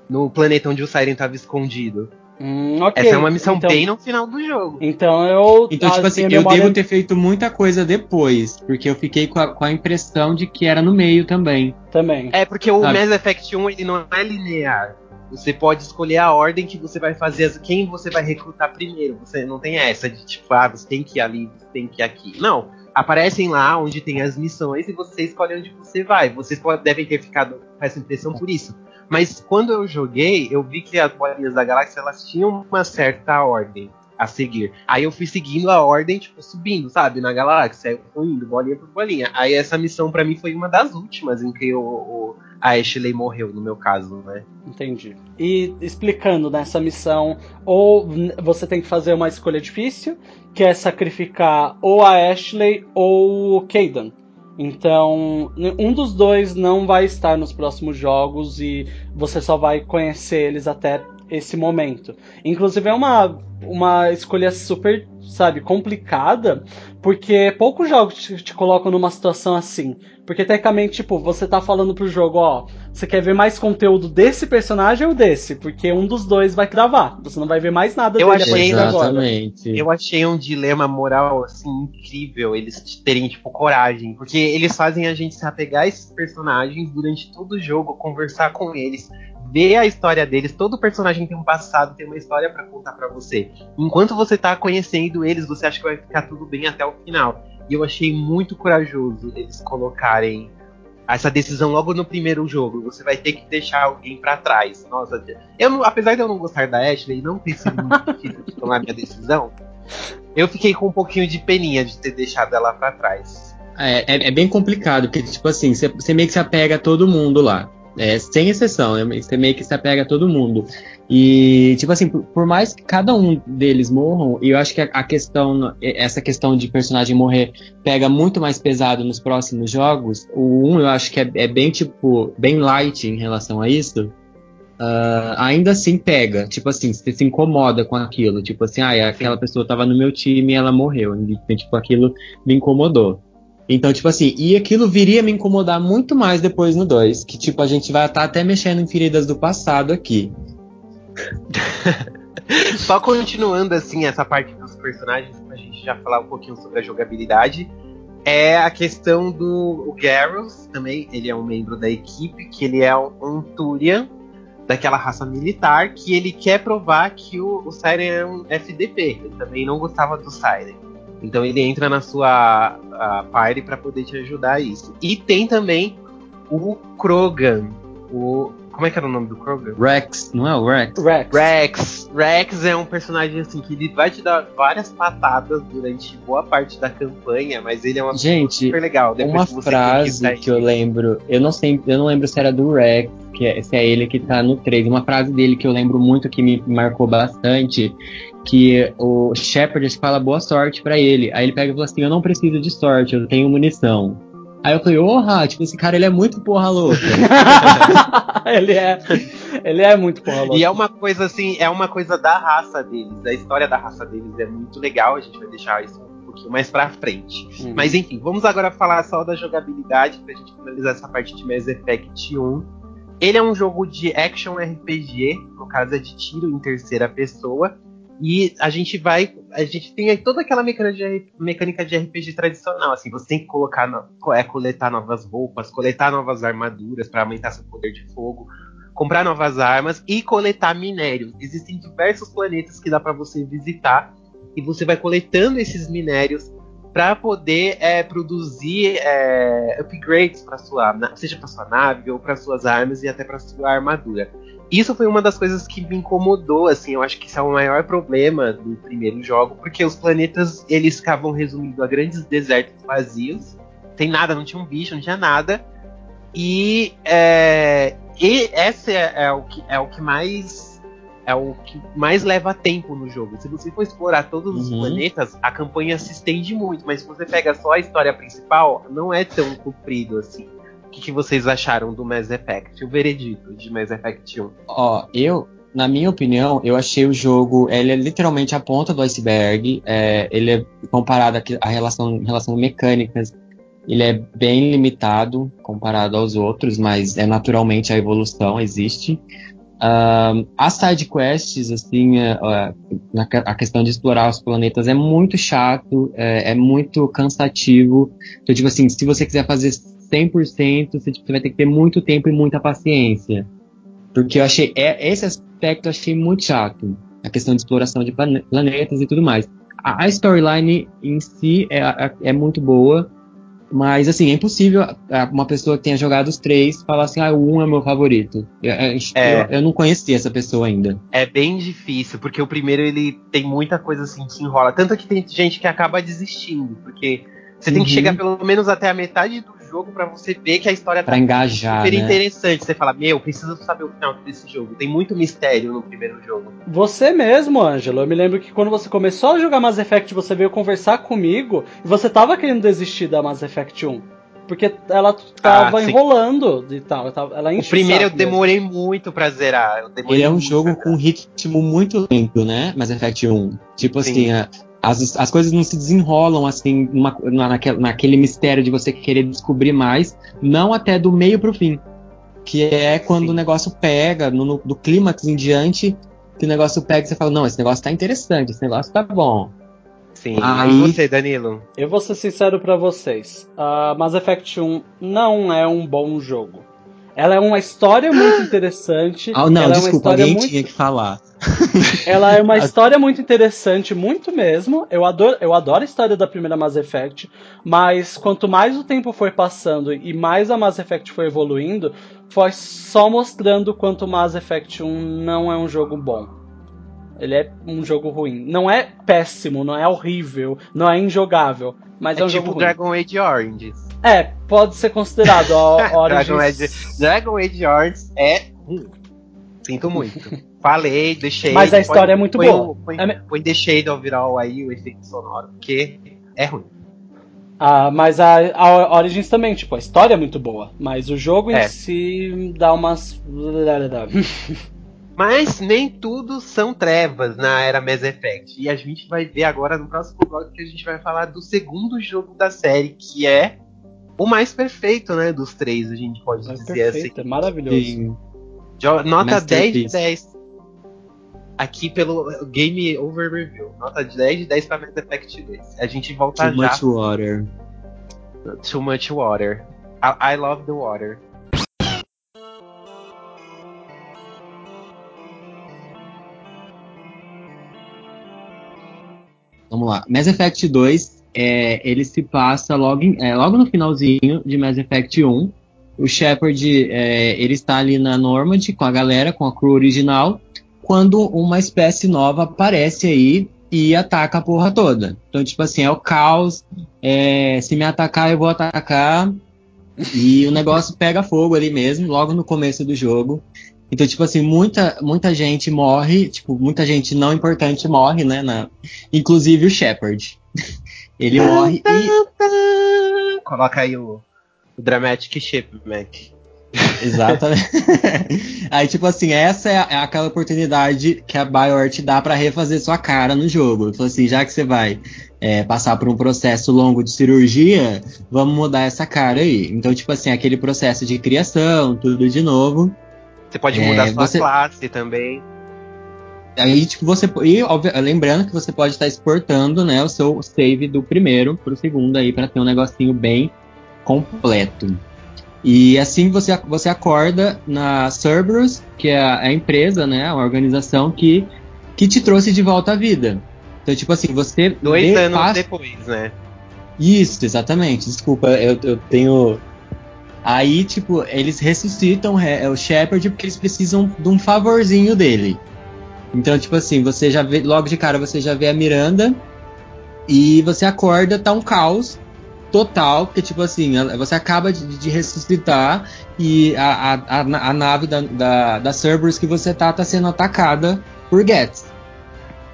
No planeta onde o Siren tava escondido. Hum, okay. Essa é uma missão então, bem no final do jogo. Então eu. Então, tipo assim, eu devo ter feito muita coisa depois. Porque eu fiquei com a, com a, impressão de que era no meio também. Também. É, porque o Mass Effect 1 ele não é linear. Você pode escolher a ordem que você vai fazer, quem você vai recrutar primeiro. Você não tem essa de tipo, ah, você tem que ir ali, você tem que ir aqui. Não. Aparecem lá onde tem as missões e você escolhe onde você vai. Vocês devem ter ficado com essa impressão por isso. Mas quando eu joguei, eu vi que as bolinhas da galáxia elas tinham uma certa ordem a seguir. Aí eu fui seguindo a ordem, tipo, subindo, sabe, na galáxia. Eu fui indo, bolinha por bolinha. Aí essa missão para mim foi uma das últimas em que o, a Ashley morreu, no meu caso, né? Entendi. E explicando nessa missão, ou você tem que fazer uma escolha difícil, que é sacrificar ou a Ashley ou o Kaidan. Então, um dos dois não vai estar nos próximos jogos e você só vai conhecer eles até esse momento. Inclusive é uma, uma escolha super, sabe, complicada, porque poucos jogos te, te colocam numa situação assim. Porque tecnicamente, tipo, você tá falando pro jogo, ó, você quer ver mais conteúdo desse personagem ou desse? Porque um dos dois vai travar. Você não vai ver mais nada eu dele achei, Exatamente. Eu achei um dilema moral, assim, incrível eles terem, tipo, coragem. Porque eles fazem a gente se apegar a esses personagens durante todo o jogo, conversar com eles, ver a história deles. Todo personagem tem um passado, tem uma história para contar para você. Enquanto você tá conhecendo eles, você acha que vai ficar tudo bem até o final. E eu achei muito corajoso eles colocarem essa decisão logo no primeiro jogo. Você vai ter que deixar alguém para trás. Nossa, eu apesar de eu não gostar da Ashley, não ter sido muito difícil de tomar minha decisão, eu fiquei com um pouquinho de peninha de ter deixado ela para trás. É, é, é, bem complicado, porque, tipo assim, você meio que se apega a todo mundo lá. É, sem exceção, né? Você meio que se apega a todo mundo. E, tipo assim, por, por, mais que cada um deles morram, e eu acho que a, a, questão, essa questão de personagem morrer pega muito mais pesado nos próximos jogos. O 1 eu acho que é, é bem, tipo, bem light em relação a isso. Uh, ainda assim pega, tipo assim, você se incomoda com aquilo, tipo assim, ah, aquela pessoa tava no meu time e ela morreu, e, tipo, aquilo me incomodou. Então, tipo assim, e aquilo viria me incomodar muito mais depois no 2, que tipo, a gente vai estar tá até mexendo em feridas do passado aqui. Só continuando assim essa parte dos personagens, pra gente já falar um pouquinho sobre a jogabilidade, é a questão do Garrus, também, ele é um membro da equipe, que ele é um, um Turian, daquela raça militar, que ele quer provar que o, o Siren é um FDP, ele também não gostava do Siren. Então ele entra na sua a party para poder te ajudar a isso. E tem também o Krogan, o como é que era o nome do Krogan? Rex, não é o Rex? Rex. Rex. Rex é um personagem assim que ele vai te dar várias patadas durante boa parte da campanha, mas ele é uma Gente, super legal. Depois uma frase que, que eu lembro, eu não sei, eu não lembro se era do Rex, que é, se é ele que tá no 3. Uma frase dele que eu lembro muito que me marcou bastante, que o Shepard fala boa sorte para ele. Aí ele pega e fala assim: Eu não preciso de sorte, eu tenho munição. Aí eu falei, porra, tipo, esse cara ele é muito porra louca. ele é. Ele é muito porra louca. E é uma coisa assim, é uma coisa da raça deles. A história da raça deles é muito legal, a gente vai deixar isso um pouquinho mais pra frente. Uhum. Mas enfim, vamos agora falar só da jogabilidade pra gente finalizar essa parte de Mass Effect 1. Ele é um jogo de action RPG, no caso é de tiro em terceira pessoa. E a gente vai. A gente tem toda aquela mecânica de, mecânica de RPG tradicional. Assim, você tem que colocar. No, é, coletar novas roupas, coletar novas armaduras para aumentar seu poder de fogo, comprar novas armas e coletar minérios. Existem diversos planetas que dá para você visitar. E você vai coletando esses minérios para poder é, produzir é, upgrades para sua, seja para sua nave ou para suas armas e até para sua armadura. Isso foi uma das coisas que me incomodou, assim, eu acho que isso é o maior problema do primeiro jogo, porque os planetas, eles ficavam resumidos a grandes desertos vazios, sem nada, não tinha um bicho, não tinha nada, e, é, e esse é, é, o que, é o que mais é o que mais leva tempo no jogo. Se você for explorar todos uhum. os planetas, a campanha se estende muito, mas se você pega só a história principal, não é tão comprido assim que, que vocês acharam do Mass Effect, o veredito de Mass Effect 1? Ó, eu, na minha opinião, eu achei o jogo, ele é literalmente a ponta do iceberg, é, ele é comparado a relação, relação a mecânicas, ele é bem limitado comparado aos outros, mas é naturalmente a evolução existe. Uh, as side quests, assim, uh, a questão de explorar os planetas é muito chato, é, é, muito cansativo. Então, tipo assim, se você quiser fazer 100%, você, tipo, você vai ter que ter muito tempo e muita paciência. Porque eu achei, é, esse aspecto eu achei muito chato. A questão de exploração de planetas e tudo mais. A, a storyline em si é, é, muito boa, mas assim, é impossível uma pessoa que tenha jogado os três falar assim, ah, o um é meu favorito. Eu, é, eu, eu não conheci essa pessoa ainda. É bem difícil, porque o primeiro ele tem muita coisa assim que enrola. Tanto que tem gente que acaba desistindo, porque você tem que chegar uhum. pelo menos até a metade do jogo para você ver que a história pra tá engajar, super né? interessante. Você fala, meu, preciso saber o final desse jogo. Tem muito mistério no primeiro jogo. Você mesmo, Ângelo, eu me lembro que quando você começou a jogar Mass Effect, você veio conversar comigo e você tava querendo desistir da Mass Effect 1. Porque ela tava ah, enrolando e tal. Ela o primeiro eu demorei mesmo. muito pra zerar. Ele é um jogo com um ritmo muito lento, né? Mass Effect 1. Tipo sim. assim, as, as coisas não se desenrolam assim numa, naquele, naquele mistério de você querer descobrir mais, não até do meio pro fim. Que é quando Sim. o negócio pega, no, no, do clímax em diante, que o negócio pega e você fala, não, esse negócio tá interessante, esse negócio tá bom. Sim. Aí e você, Danilo? Eu vou ser sincero para vocês. Uh, Mass Effect 1 não é um bom jogo. Ela é uma história muito interessante. Ah, não, ela desculpa, é uma alguém muito... tinha que falar. Ela é uma história muito interessante, muito mesmo. Eu adoro, eu adoro a história da primeira Mass Effect, mas quanto mais o tempo foi passando e mais a Mass Effect foi evoluindo, foi só mostrando quanto Mass Effect 1 não é um jogo bom. Ele é um jogo ruim. Não é péssimo, não é horrível, não é injogável, mas é, É, um tipo jogo ruim. Dragon Age Origins. É, pode ser considerado a Origins. Dragon Age, Dragon Age Origins é ruim. Sinto muito. Falei, deixei. Mas a história é muito põe boa. Põe, É põe The Shade of It All aí, o efeito sonoro, porque é ruim. Ah, mas a, a Origins também, tipo, a história é muito boa, mas o jogo É. em si dá umas. Mas nem tudo são trevas na era Mass Effect. E a gente vai ver agora no próximo bloco que a gente vai falar do segundo jogo da série, que é o mais perfeito, né, dos três, a gente pode É dizer perfeito, é assim. maravilhoso. Sim. Jo- Nota 10 de Masterpiece. 10. Aqui pelo Game Over Review. Nota de 10 de 10 pra Mass Effect 2. A gente volta Too já. much water. Too much water. I, I love the water. Vamos lá. Mass Effect 2, é, ele se passa logo, em- é, logo no finalzinho de Mass Effect 1. O Shepard, é, ele está ali na Normandy com a galera, com a crew original, quando uma espécie nova aparece aí e ataca a porra toda. Então, tipo assim, é o caos. é, se me atacar, eu vou atacar. E o negócio pega fogo ali mesmo, logo no começo do jogo. Então, tipo assim, muita, muita gente morre, tipo, muita gente não importante morre, né? na- inclusive o Shepard. Ele morre e. Coloca aí o, o Dramatic Ship, Mac. Exatamente. Aí, tipo assim, essa é, a- é aquela oportunidade que a BioWare te dá pra refazer sua cara no jogo. Falou assim, já que você vai é, passar por um processo longo de cirurgia, vamos mudar essa cara aí. Então, tipo assim, aquele processo de criação, tudo de novo. Você pode É, mudar sua você- classe também. Aí, tipo, você. E, obvi- lembrando que você pode estar exportando, né, o seu save do primeiro pro segundo aí, pra ter um negocinho bem completo. E assim você, você acorda na Cerberus, que é a, a empresa, né, a organização que, que te trouxe de volta à vida. Então, tipo assim, você. Dois vê- anos depois, né? Isso, exatamente. Desculpa, eu, eu tenho. Aí, tipo, eles ressuscitam é, o Shepard porque eles precisam de um favorzinho dele. Então, tipo assim, você já vê, logo de cara você já vê a Miranda e você acorda, tá um caos total, porque, tipo assim, você acaba de, de ressuscitar e a, a, a, a nave da, da, da Cerberus que você tá, tá sendo atacada por Gets.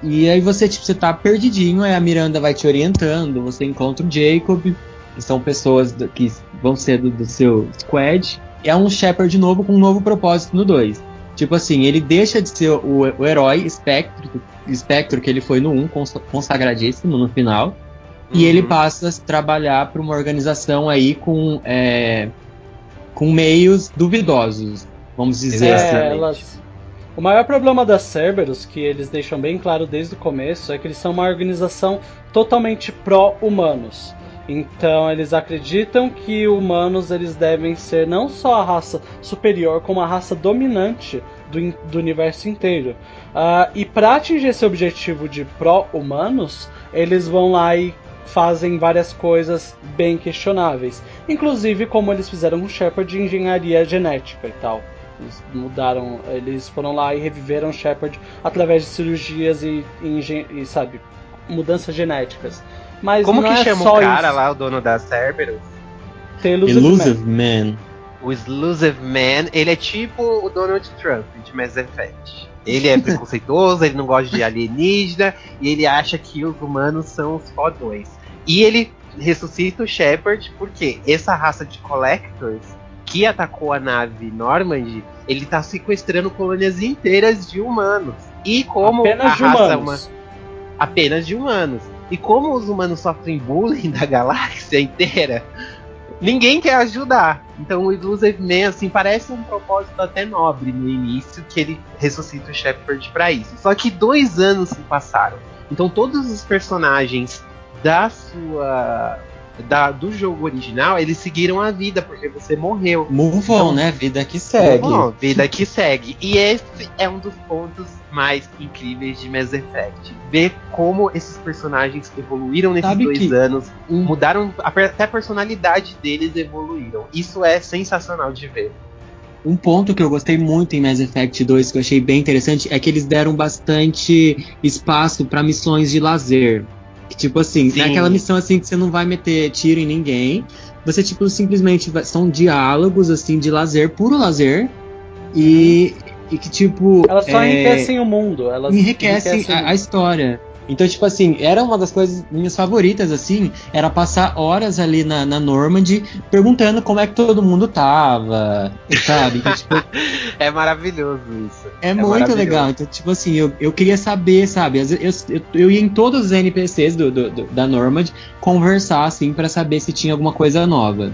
E aí você, tipo, você tá perdidinho, aí a Miranda vai te orientando, você encontra o Jacob, que são pessoas do- que vão ser do, do seu squad. É um Shepard novo com um novo propósito no 2. Tipo assim, ele deixa de ser o, o herói Spectre, Spectre que ele foi no 1, cons- consagradíssimo no final. E Uhum. ele passa a trabalhar para uma organização aí com, é, com meios duvidosos, vamos dizer É, assim. Elas... O maior problema da Cerberus, que eles deixam bem claro desde o começo, é que eles são uma organização totalmente pró-humanos. Então eles acreditam que humanos eles devem ser não só a raça superior, como a raça dominante do, do universo inteiro. Ah, e para atingir esse objetivo de pró-humanos, eles vão lá e fazem várias coisas bem questionáveis. Inclusive como eles fizeram com Shepard de engenharia genética e tal. Eles mudaram, eles foram lá e reviveram Shepard através de cirurgias e, e e, sabe, mudanças genéticas. Mas Como não que é chama só o cara isso. lá, o dono da Cerberus? The Elusive Man. Elusive Man. O Exclusive Man, ele é tipo o Donald Trump de Mass Effect. Ele é preconceituoso, ele não gosta de alienígena e ele acha que os humanos são os fodões. E ele ressuscita o Shepard porque essa raça de collectors que atacou a nave Normandy, ele tá sequestrando colônias inteiras de humanos. E como Apenas a raça é humanos. uma apenas de humanos. E como os humanos sofrem bullying da galáxia inteira, ninguém quer ajudar. Então o Illusive Man, assim, parece um propósito até nobre no início, que ele ressuscita o Shepard pra isso. Só que dois anos se passaram. Então todos os personagens da sua da, do jogo original, eles seguiram a vida, porque você morreu. Move on, então, né? Vida que segue. On, vida que segue. E esse é um dos pontos mais incríveis de Mass Effect. Ver como esses personagens evoluíram nesses Sabe dois que... anos, mudaram até a personalidade deles evoluíram. Isso é sensacional de ver. Um ponto que eu gostei muito em Mass Effect 2 que eu achei bem interessante é que eles deram bastante espaço para missões de lazer. Que, tipo assim, Sim. é aquela missão assim que você não vai meter tiro em ninguém. Você, tipo, simplesmente vai, são diálogos assim de lazer, puro lazer. E, e que, tipo. Elas só é, enriquecem o mundo. Elas enriquecem, enriquecem a, a história. Então, tipo assim, era uma das coisas minhas favoritas, assim, era passar horas ali na, na Normandy perguntando como é que todo mundo tava, sabe? Então, tipo, é maravilhoso isso. É, é muito legal. Então, tipo assim, eu, eu queria saber, sabe? Eu, eu, eu ia em todos os NPCs do, do, do da Normandy conversar, assim, para saber se tinha alguma coisa nova.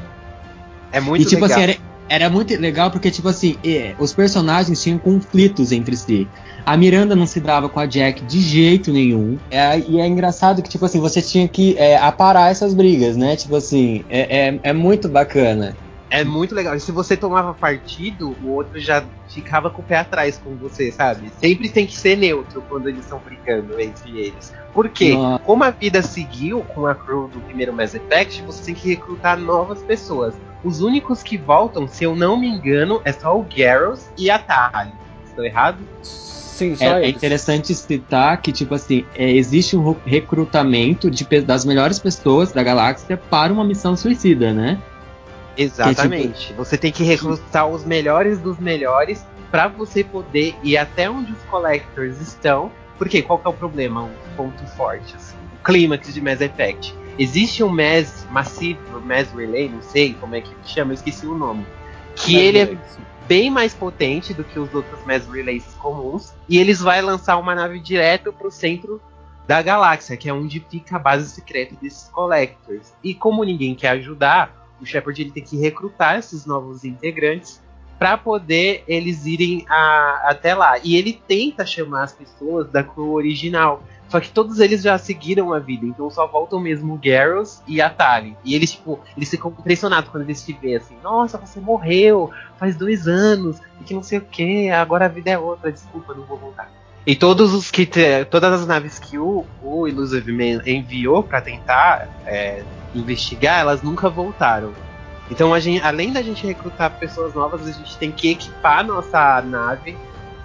É muito e, tipo legal. assim, era, era muito legal porque, tipo assim, os personagens tinham conflitos entre si. A Miranda não se dava com a Jack de jeito nenhum. É, e é engraçado que, tipo assim, você tinha que é, aparar essas brigas, né? Tipo assim, é, é, é muito bacana. É muito legal. E se você tomava partido, o outro já ficava com o pé atrás com você, sabe? Sempre tem que ser neutro quando eles estão brincando entre eles. Porque, como a vida seguiu com a crew do primeiro Mass Effect, você tem que recrutar novas pessoas. Os únicos que voltam, se eu não me engano, é só o Garros e a Tali. Estou errado? Sim, só é, é, interessante citar que, tipo assim, é, existe um recrutamento de, das melhores pessoas da galáxia para uma missão suicida, né? Exatamente. Que, tipo, você tem que recrutar os melhores dos melhores para você poder ir até onde os collectors estão. Porque qual que é o problema? Um ponto forte, assim. O clímax de Mass Effect. Existe um Mass Massive, Mass Relay, não sei como é que chama, eu esqueci o nome. Que ele é bem mais potente do que os outros Mass Relays comuns. E eles vão lançar uma nave direto pro centro da galáxia, que é onde fica a base secreta desses Collectors. E como ninguém quer ajudar, o Shepard ele tem que recrutar esses novos integrantes para poder eles irem a, até lá. E ele tenta chamar as pessoas da crew original. Só que todos eles já seguiram a vida, então só voltam mesmo o Garrus e a Tali. E eles, tipo, eles ficam impressionados quando eles te veem assim, nossa, você morreu faz dois anos, e que não sei o que, agora a vida é outra, desculpa, não vou voltar. E todos os que todas as naves que o, o Illusive Man enviou para tentar é, investigar, elas nunca voltaram. Então, gente, além da gente recrutar pessoas novas, a gente tem que equipar nossa nave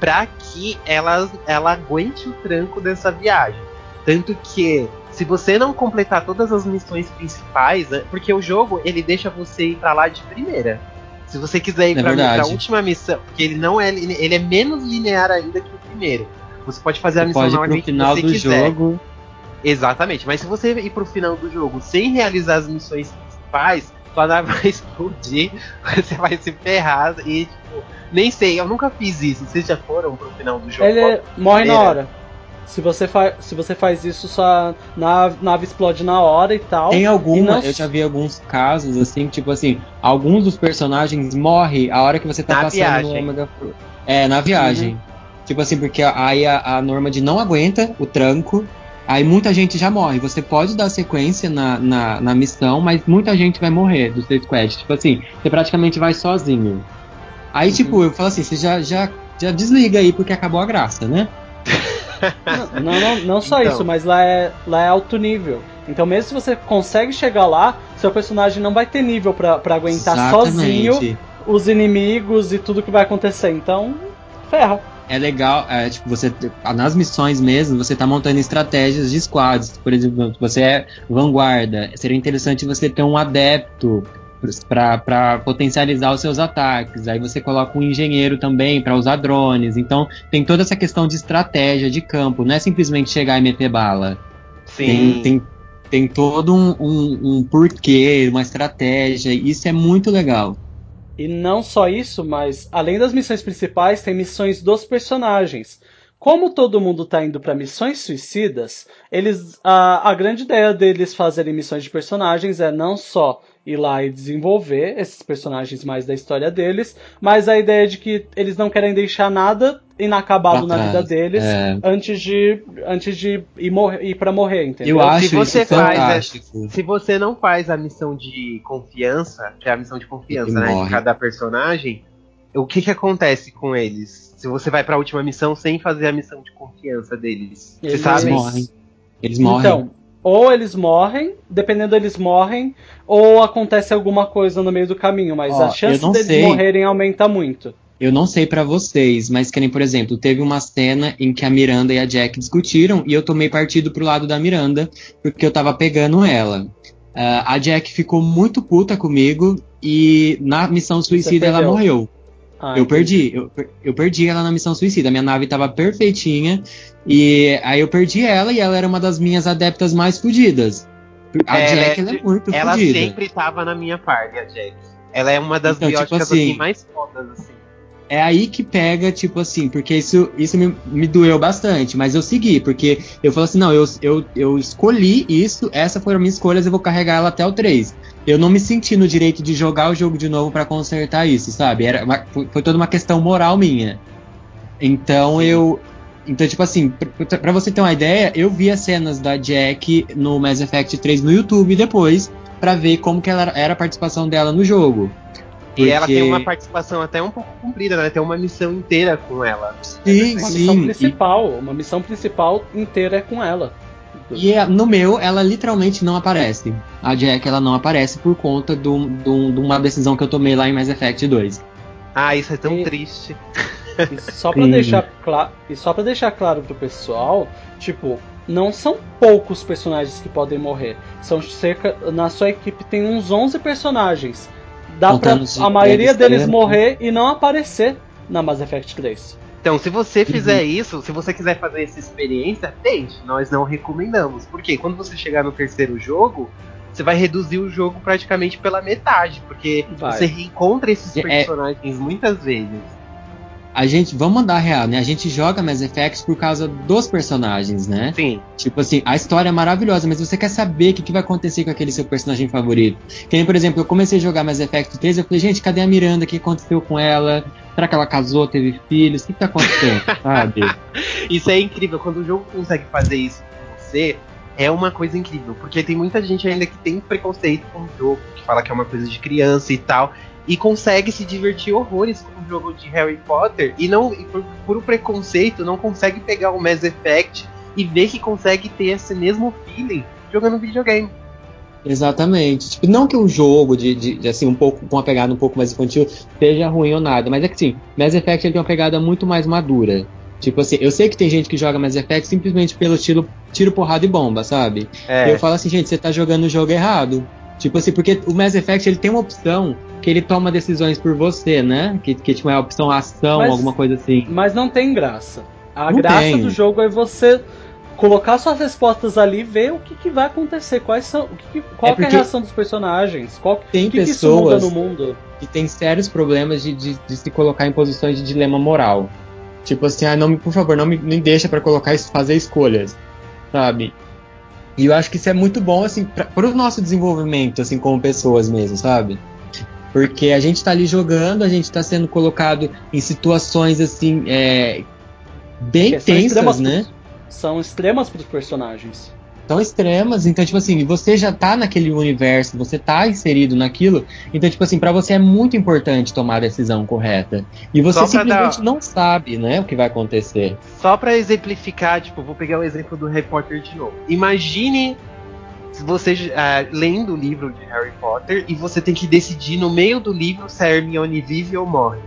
para que ela, ela aguente o tranco dessa viagem. Tanto que se você não completar todas as missões principais, é, porque o jogo ele deixa você ir para lá de primeira. Se você quiser ir é para a última missão, porque ele não é ele é menos linear ainda que o primeiro. Você pode fazer você a missão na ordem que final você do quiser. jogo. Exatamente, mas se você ir pro final do jogo sem realizar as missões principais, sua nave vai explodir, você vai se ferrar e tipo, nem sei, eu nunca fiz isso. Vocês já foram pro final do jogo? Ele morre na hora. Se você, fa se você faz isso, sua nave, nave explode na hora e tal. Tem alguma, não... eu já vi alguns casos, assim, tipo assim, alguns dos personagens morrem a hora que você tá na passando viagem. no Omega É, na viagem. Uhum. Tipo assim, porque aí a, a Normand não aguenta o tranco, aí muita gente já morre. Você pode dar sequência na, na, na missão, mas muita gente vai morrer do seu squad. Tipo assim, você praticamente vai sozinho. Aí, uhum. tipo, eu falo assim, você já, já, já desliga aí porque acabou a graça, né? não, não, não, não, só então. isso, mas lá é, lá é alto nível. Então mesmo se você consegue chegar lá, seu personagem não vai ter nível para aguentar Exatamente. sozinho os inimigos e tudo que vai acontecer. Então, ferra. É legal, é, tipo, você nas missões mesmo, você tá montando estratégias de squads. Por exemplo, você é vanguarda, seria interessante você ter um adepto para potencializar os seus ataques. Aí você coloca um engenheiro também para usar drones. Então tem toda essa questão de estratégia de campo. Não é simplesmente chegar e meter bala. Sim. Tem, tem, tem todo um, um, um porquê, uma estratégia. Isso é muito legal. E não só isso, mas além das missões principais, tem missões dos personagens. Como todo mundo está indo para missões suicidas, eles a, a grande ideia deles fazerem missões de personagens é não só ir lá e desenvolver esses personagens mais da história deles, mas a ideia de que eles não querem deixar nada inacabado na vida deles é. antes de antes de ir, morrer, ir para morrer, entendeu? Eu acho se você faz se você não faz a missão de confiança, que é a missão de confiança, né, morre. de cada personagem, o que que acontece com eles? Se você vai para a última missão sem fazer a missão de confiança deles, eles, você sabe? Eles morrem. Eles morrem. Então, ou eles morrem, dependendo eles morrem, ou acontece alguma coisa no meio do caminho, mas a chance deles sei. morrerem aumenta muito. Eu não sei para vocês, mas que nem, por exemplo, teve uma cena em que a Miranda e a Jack discutiram e eu tomei partido pro lado da Miranda, porque eu tava pegando ela. Uh, a Jack ficou muito puta comigo e na missão suicida ela morreu. Ah, eu perdi, eu, eu perdi ela na missão suicida. Minha nave tava perfeitinha e aí eu perdi ela e ela era uma das minhas adeptas mais fodidas. A é, Jack ela é muito Ela fudida. sempre tava na minha parte, a Jack. Ela é uma das então, bióticas tipo assim, assim, mais fodas, assim. É aí que pega, tipo assim, porque isso, isso me, me doeu bastante, mas eu segui, porque eu falei assim, não, eu, eu, eu escolhi isso, essa foram minhas escolhas, eu vou carregar ela até o 3 eu não me senti no direito de jogar o jogo de novo para consertar isso, sabe? Era uma, foi toda uma questão moral minha. Então eu. Então, tipo assim, para você ter uma ideia, eu vi as cenas da Jack no Mass Effect 3 no YouTube depois, para ver como que ela era a participação dela no jogo. Porque... E ela tem uma participação até um pouco comprida, né? Tem uma missão inteira com ela. Sim, uma sim. missão principal, uma missão principal inteira é com ela. E é, no meu, ela literalmente não aparece. A Jack, ela não aparece por conta de uma decisão que eu tomei lá em Mass Effect 2. Ah, isso é tão e, triste. E só pra deixar claro, e só para deixar claro pro pessoal, tipo, não são poucos personagens que podem morrer. São cerca na sua equipe tem uns 11 personagens. Dá pra a maioria deles morrer e não aparecer na Mass Effect 3. Então, se você fizer uhum. isso, se você quiser fazer essa experiência, tente. Nós não recomendamos. Porque quando você chegar no terceiro jogo, você vai reduzir o jogo praticamente pela metade. Porque vai. você reencontra esses é, é personagens é... muitas vezes a gente, vamos mandar real, né? A gente joga Mass Effect por causa dos personagens, né? Sim. Tipo assim, a história é maravilhosa, mas você quer saber o que, que vai acontecer com aquele seu personagem favorito. Que nem, por exemplo, eu comecei a jogar Mass Effect 3, eu falei, gente, cadê a Miranda? O que aconteceu com ela? Será que ela casou, teve filhos? O que, que tá acontecendo? Sabe? Isso é incrível. Quando o jogo consegue fazer isso com você, é uma coisa incrível. Porque tem muita gente ainda que tem preconceito com o jogo, que fala que é uma coisa de criança e tal e consegue se divertir horrores com o jogo de Harry Potter e não e por, por preconceito não consegue pegar o Mass Effect e ver que consegue ter esse mesmo feeling jogando videogame. Exatamente. Tipo, não que um jogo de, de, de, assim um pouco com uma pegada um pouco mais infantil seja ruim ou nada, mas é que sim, Mass Effect ele tem uma pegada muito mais madura. Tipo assim, eu sei que tem gente que joga Mass Effect simplesmente pelo estilo tiro, porrada e bomba, sabe? É. Eu falo assim, gente, você tá jogando o jogo errado. Tipo assim, porque o Mass Effect ele tem uma opção que ele toma decisões por você, né? Que, que tipo, é a opção ação, mas, alguma coisa assim. Mas não tem graça. A não graça tem. do jogo é você colocar suas respostas ali e ver o que, que vai acontecer, quais são, o que, qual é, é a reação dos personagens, qual tem que pessoas que no mundo. que tem sérios problemas de, de, de, se colocar em posições de dilema moral. Tipo assim, ah, não, por favor, não me, me deixa para colocar fazer escolhas, sabe? E eu acho que isso é muito bom, assim, para o nosso desenvolvimento, assim, como pessoas mesmo, sabe? Porque a gente está ali jogando, a gente está sendo colocado em situações, assim, é, bem tensas, né? Pro, são extremas para os personagens tão extremas, então, tipo assim, você já tá naquele universo, você tá inserido naquilo, então, tipo assim, para você é muito importante tomar a decisão correta. E você simplesmente dar... não sabe, né, o que vai acontecer. Só para exemplificar, tipo, vou pegar o exemplo do Harry Potter de novo. Imagine você uh, lendo o livro de Harry Potter e você tem que decidir no meio do livro se a Hermione vive ou morre.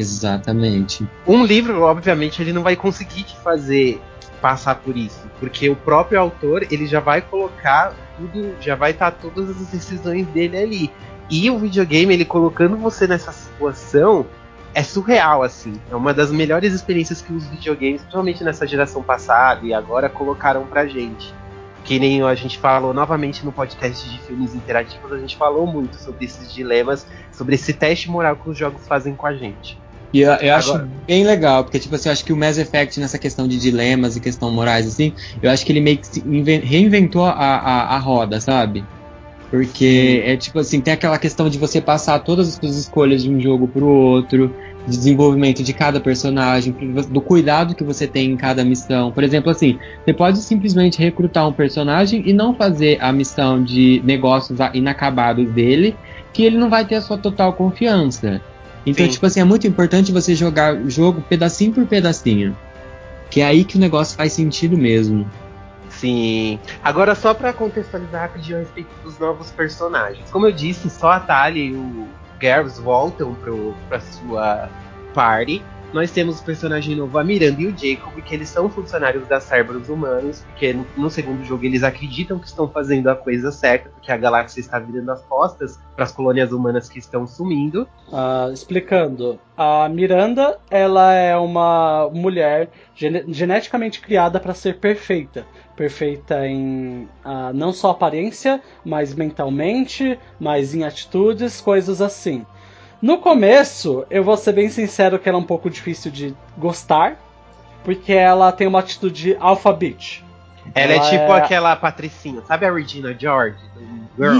Exatamente. Um livro, obviamente, ele não vai conseguir te fazer passar por isso, porque o próprio autor ele já vai colocar tudo, já vai estar tá todas as decisões dele ali. E o videogame ele colocando você nessa situação é surreal assim. É uma das melhores experiências que os videogames, principalmente nessa geração passada e agora colocaram pra gente. Que nem a gente falou novamente no podcast de filmes interativos, a gente falou muito sobre esses dilemas, sobre esse teste moral que os jogos fazem com a gente. E eu, eu acho bem legal, porque, tipo assim, eu acho que o Mass Effect, nessa questão de dilemas e questão morais, assim, eu acho que ele meio que reinventou a, a, a roda, sabe? Porque Sim. é tipo assim, tem aquela questão de você passar todas as suas escolhas de um jogo pro outro. de desenvolvimento de cada personagem, do cuidado que você tem em cada missão. Por exemplo, assim, você pode simplesmente recrutar um personagem e não fazer a missão de negócios inacabados dele, que ele não vai ter a sua total confiança. Então, Sim. tipo assim, é muito importante você jogar o jogo pedacinho por pedacinho. Que é aí que o negócio faz sentido mesmo. Sim. Agora, só para contextualizar rapidinho a respeito dos novos personagens. Como eu disse, só a Talia e o Garrus voltam pro, pra sua party. Nós temos o personagem novo, a Miranda e o Jacob, que eles são funcionários da Cerberus humanos, porque no, no, segundo jogo eles acreditam que estão fazendo a coisa certa, porque a galáxia está virando as costas para as colônias humanas que estão sumindo. Uh, explicando, a Miranda ela é uma mulher gen geneticamente criada para ser perfeita perfeita em uh, não só aparência, mas mentalmente, mas em atitudes, coisas assim. No começo, eu vou ser bem sincero que ela é um pouco difícil de gostar, porque ela tem uma atitude alpha bitch. Ela, é ela é tipo é... aquela patricinha, sabe a Regina George?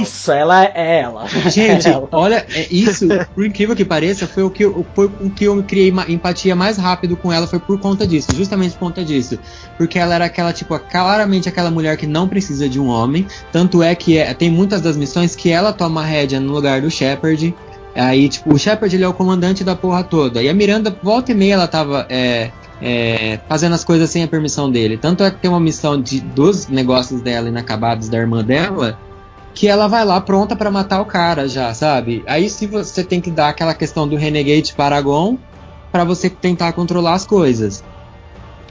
Isso, ela é ela. Gente, ela. olha, é isso, por incrível que pareça, foi o que, foi o que eu criei empatia mais rápido com ela, foi por conta disso, justamente por conta disso. Porque ela era aquela, tipo, claramente aquela mulher que não precisa de um homem. Tanto é que é, tem muitas das missões que ela toma a rédea no lugar do Shepard. Aí, tipo, o Shepard ele é o comandante da porra toda. E a Miranda, volta e meia, ela tava é, é, fazendo as coisas sem a permissão dele. Tanto é que tem uma missão de, dos negócios dela inacabados da irmã dela, que ela vai lá pronta para matar o cara já, sabe? Aí se você tem que dar aquela questão do Renegade Paragon para você tentar controlar as coisas.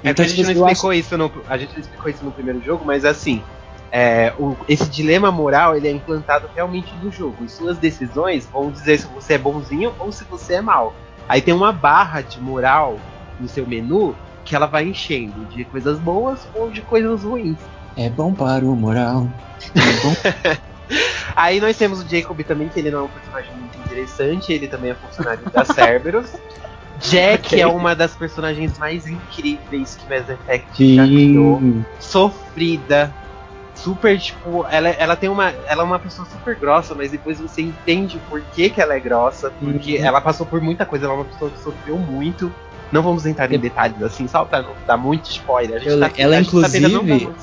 É então, a gente, não explicou acho... isso no, a gente não explicou isso no primeiro jogo, mas assim, é, o, esse dilema moral ele é implantado realmente no jogo. E suas decisões vão dizer se você é bonzinho ou se você é mal. Aí tem uma barra de moral no seu menu que ela vai enchendo de coisas boas ou de coisas ruins. É bom para o moral. É. Aí nós temos o Jacob também, que ele não é um personagem muito interessante, ele também é funcionário da Cerberus. Jack okay. é uma das personagens mais incríveis que Mass Effect Sim. já criou. Sofrida, super, tipo, ela, ela tem uma. Ela é uma pessoa super grossa, mas depois você entende por que, que ela é grossa, porque uhum. ela passou por muita coisa, ela é uma pessoa que sofreu muito. Não vamos entrar em detalhes assim, só pra não dar muito spoiler. A gente Eu, tá, ela, a inclusive, tá muito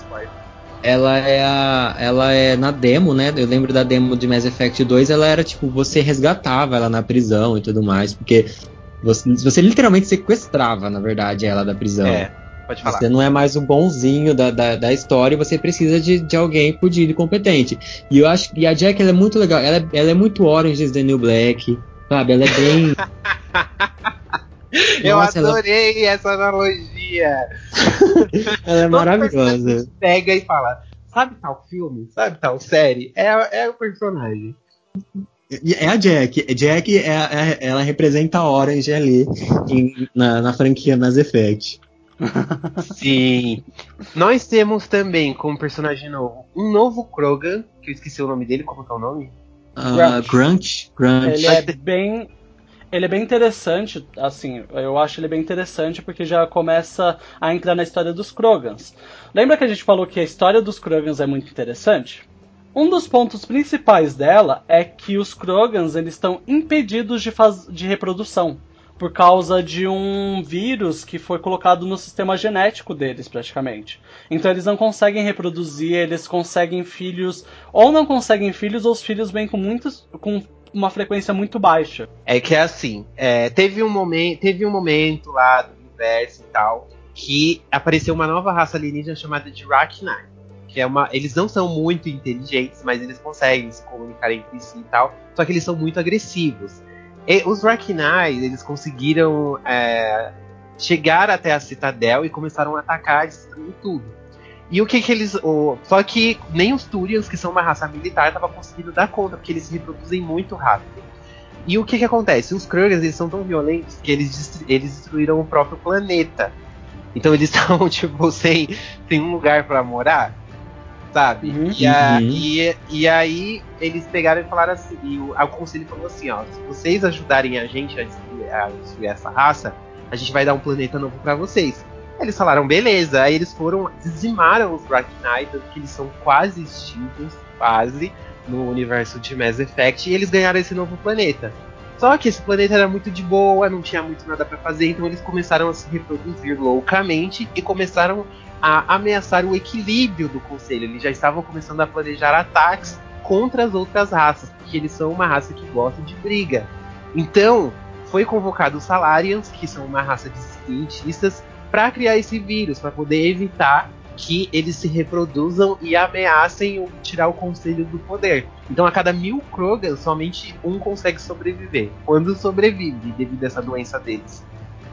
ela é a. Ela é na demo, né? Eu lembro da demo de Mass Effect 2, ela era tipo, você resgatava ela na prisão e tudo mais, porque você, você literalmente sequestrava, na verdade, ela da prisão. É. Pode falar. Você não é mais o bonzinho da, da, da história, você precisa de, de alguém fudido e competente. E eu acho que a Jack ela é muito legal. Ela, é, ela é muito Orange is the New Black, sabe? Ela é bem. eu Nossa, adorei ela... essa analogia. ela é maravilhosa. Pega e fala: sabe tal filme? Sabe tal série? É, é o personagem. É a Jack. Jack é, é, ela representa a Orange ali em, na, na franquia Mass Effect. Sim. Nós temos também como personagem novo um novo Krogan, que eu esqueci o nome dele, como é o nome? Uh, Grunch. Grunch. Ele é bem. Ele é bem interessante, assim, eu acho ele bem interessante porque já começa a entrar na história dos Krogans. Lembra que a gente falou que a história dos Krogans é muito interessante? Um dos pontos principais dela é que os Krogans eles estão impedidos de, faz... de reprodução por causa de um vírus que foi colocado no sistema genético deles, praticamente. Então eles não conseguem reproduzir, eles conseguem filhos, ou não conseguem filhos, ou os filhos vêm com muitos. com uma frequência muito baixa. É que é assim, é, teve, um momento, teve um momento lá do universo e tal, que apareceu uma nova raça alienígena chamada de Rachni. Que é uma. Eles não são muito inteligentes, mas eles conseguem se comunicar entre si e tal. Só que eles são muito agressivos. E os Rachni, eles conseguiram é, chegar até a Citadel e começaram a atacar e tudo. E o que que eles. O, só que nem os Turians, que são uma raça militar, estavam conseguindo dar conta, porque eles se reproduzem muito rápido. E o que que acontece? Os Krugans, eles são tão violentos que eles, eles destruíram o próprio planeta. Então eles estão, tipo, sem, sem um lugar para morar sabe? Uhum. E, a, uhum. e, e, aí eles pegaram e falaram assim, e o, o conselho falou assim, ó, se vocês ajudarem a gente a destruir, a destruir essa raça, a gente vai dar um planeta novo para vocês. Eles falaram, beleza. Aí eles foram, dizimaram os Black Knights, que eles são quase extintos, quase, no universo de Mass Effect, e eles ganharam esse novo planeta. Só que esse planeta era muito de boa, não tinha muito nada para fazer, então eles começaram a se reproduzir loucamente e começaram a ameaçar o equilíbrio do conselho. Eles já estavam começando a planejar ataques contra as outras raças, porque eles são uma raça que gosta de briga. Então, foi convocado os Salarians, que são uma raça de cientistas, para criar esse vírus, para poder evitar que eles se reproduzam e ameacem tirar o conselho do poder. Então, a cada mil Krogan, somente um consegue sobreviver. Quando sobrevive, devido a essa doença deles.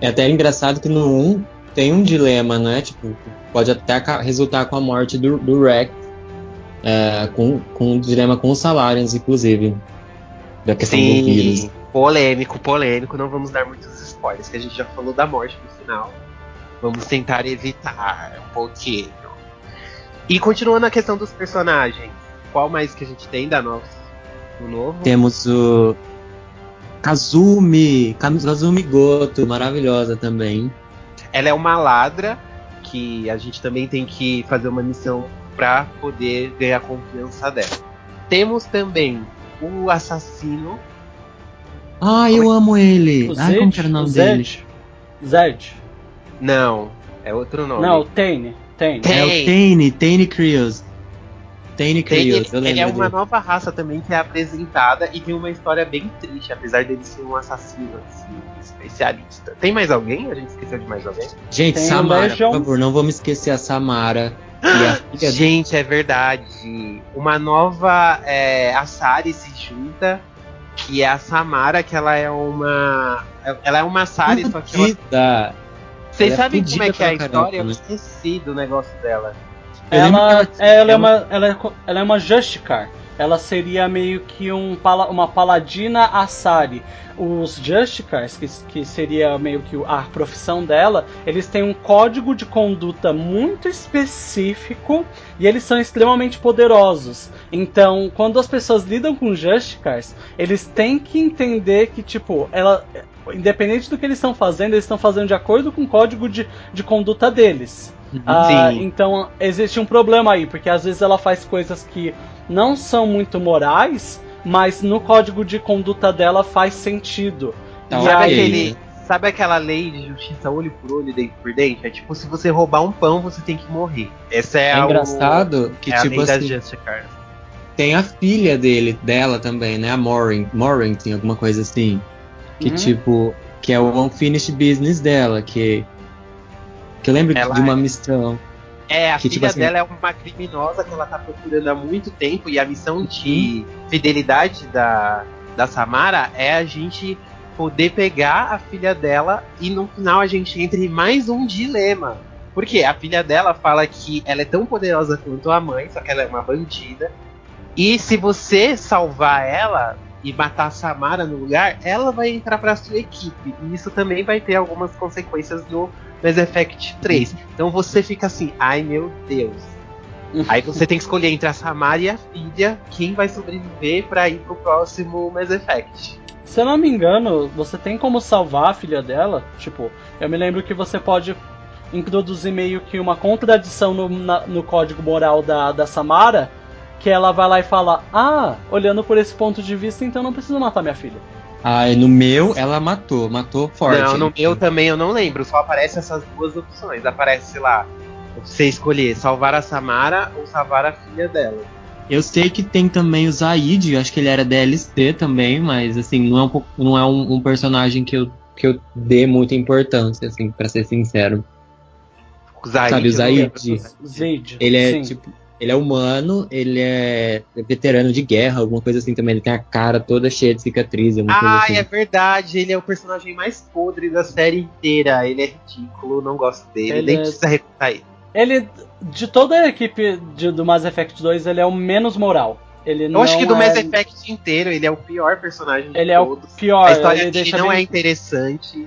É até engraçado que no 1 tem um dilema, né? Tipo, pode até resultar com a morte do, do Rex. É, com, com um dilema com os Salarians, inclusive. Da questão Sim, do vírus. Polêmico, polêmico. Não vamos dar muitos spoilers, que a gente já falou da morte no final. Vamos tentar evitar um pouquinho. E continuando a questão dos personagens, qual mais que a gente tem da nossa? O novo? Temos o Kazumi, Kazumi Goto, maravilhosa também. Ela é uma ladra que a gente também tem que fazer uma missão para poder ganhar a confiança dela. Temos também o assassino. Ah, eu amo ele. O Ai, como que era o nome o dele? Zed. Não, é outro nome. Não, Tane. Tane. É o Tane, Tane Krios. Tane Krios, ele, ele é uma dele. nova raça também que é apresentada e tem uma história bem triste, apesar dele ser um assassino assim, especialista. Tem mais alguém? A gente esqueceu de mais alguém? Gente, tem Samara, por favor, não vamos esquecer a Samara. A gente, é verdade. Uma nova é, Asari se junta que é a Samara, que ela é uma. Ela é uma Sari, só que ela, vocês é sabem como é que é a história? Eu né? esqueci do negócio dela. Ela, ela, ela, é uma, ela, é, ela é uma Justicar. Ela seria meio que um, uma paladina Asari. Os Justicars, que, que seria meio que a profissão dela, eles têm um código de conduta muito específico e eles são extremamente poderosos. Então, quando as pessoas lidam com Justicars, eles têm que entender que, tipo, ela, independente do que eles estão fazendo, eles estão fazendo de acordo com o código de, de conduta deles. Uhum. Ah, então existe um problema aí, porque às vezes ela faz coisas que não são muito morais, mas no código de conduta dela faz sentido. Então, sabe, aí... aquele, sabe aquela lei de justiça olho por olho, dente por dente? É tipo, se você roubar um pão, você tem que morrer. Essa é, é a, engraçado o, que, é tipo assim, tem a filha dele, dela também, né? A Maureen, Maureen tem alguma coisa assim. Que uhum. tipo, que é o unfinished business dela, que que eu lembro ela de uma é... missão. É, a que, tipo filha tipo assim, dela é uma criminosa que ela tá procurando há muito tempo e a missão de uhum. fidelidade da, da Samara é a gente poder pegar a filha dela e no final a gente entre em mais um dilema. Porque a filha dela fala que ela é tão poderosa quanto a mãe, só que ela é uma bandida. E se você salvar ela, e matar a Samara no lugar, ela vai entrar para sua equipe. E isso também vai ter algumas consequências no Mass Effect 3. Então você fica assim, ai meu Deus. Aí você tem que escolher entre a Samara e a filha quem vai sobreviver para ir pro próximo Mass Effect. Se eu não me engano, você tem como salvar a filha dela? Tipo, eu me lembro que você pode introduzir meio que uma contradição no, na, no código moral da, da Samara que ela vai lá e fala: Ah, olhando por esse ponto de vista, então não preciso matar minha filha. Ah, no meu ela matou, matou forte. Não, no meu também eu não lembro, só aparece essas duas opções. Aparece lá, você escolher salvar a Samara ou salvar a filha dela. Eu sei que tem também o Zaid, acho que ele era DLC também, mas assim, não é um, não é um, um personagem que eu, que eu dê muita importância, assim, para ser sincero. O Zaid, Sabe, o Zaid? Zaid. Ele é sim. tipo ele é humano, ele é veterano de guerra, alguma coisa assim também. Ele tem a cara toda cheia de cicatriz. Ah, assim. é verdade. Ele é o personagem mais podre da série inteira. Ele é ridículo, não gosto dele. Ele nem é... precisa recrutar ele. Ele, de toda a equipe de, do Mass Effect 2, ele é o menos moral. Ele Eu acho que do é... Mass Effect inteiro, ele é o pior personagem de Ele todos. é o pior. A história dele não bem... é interessante.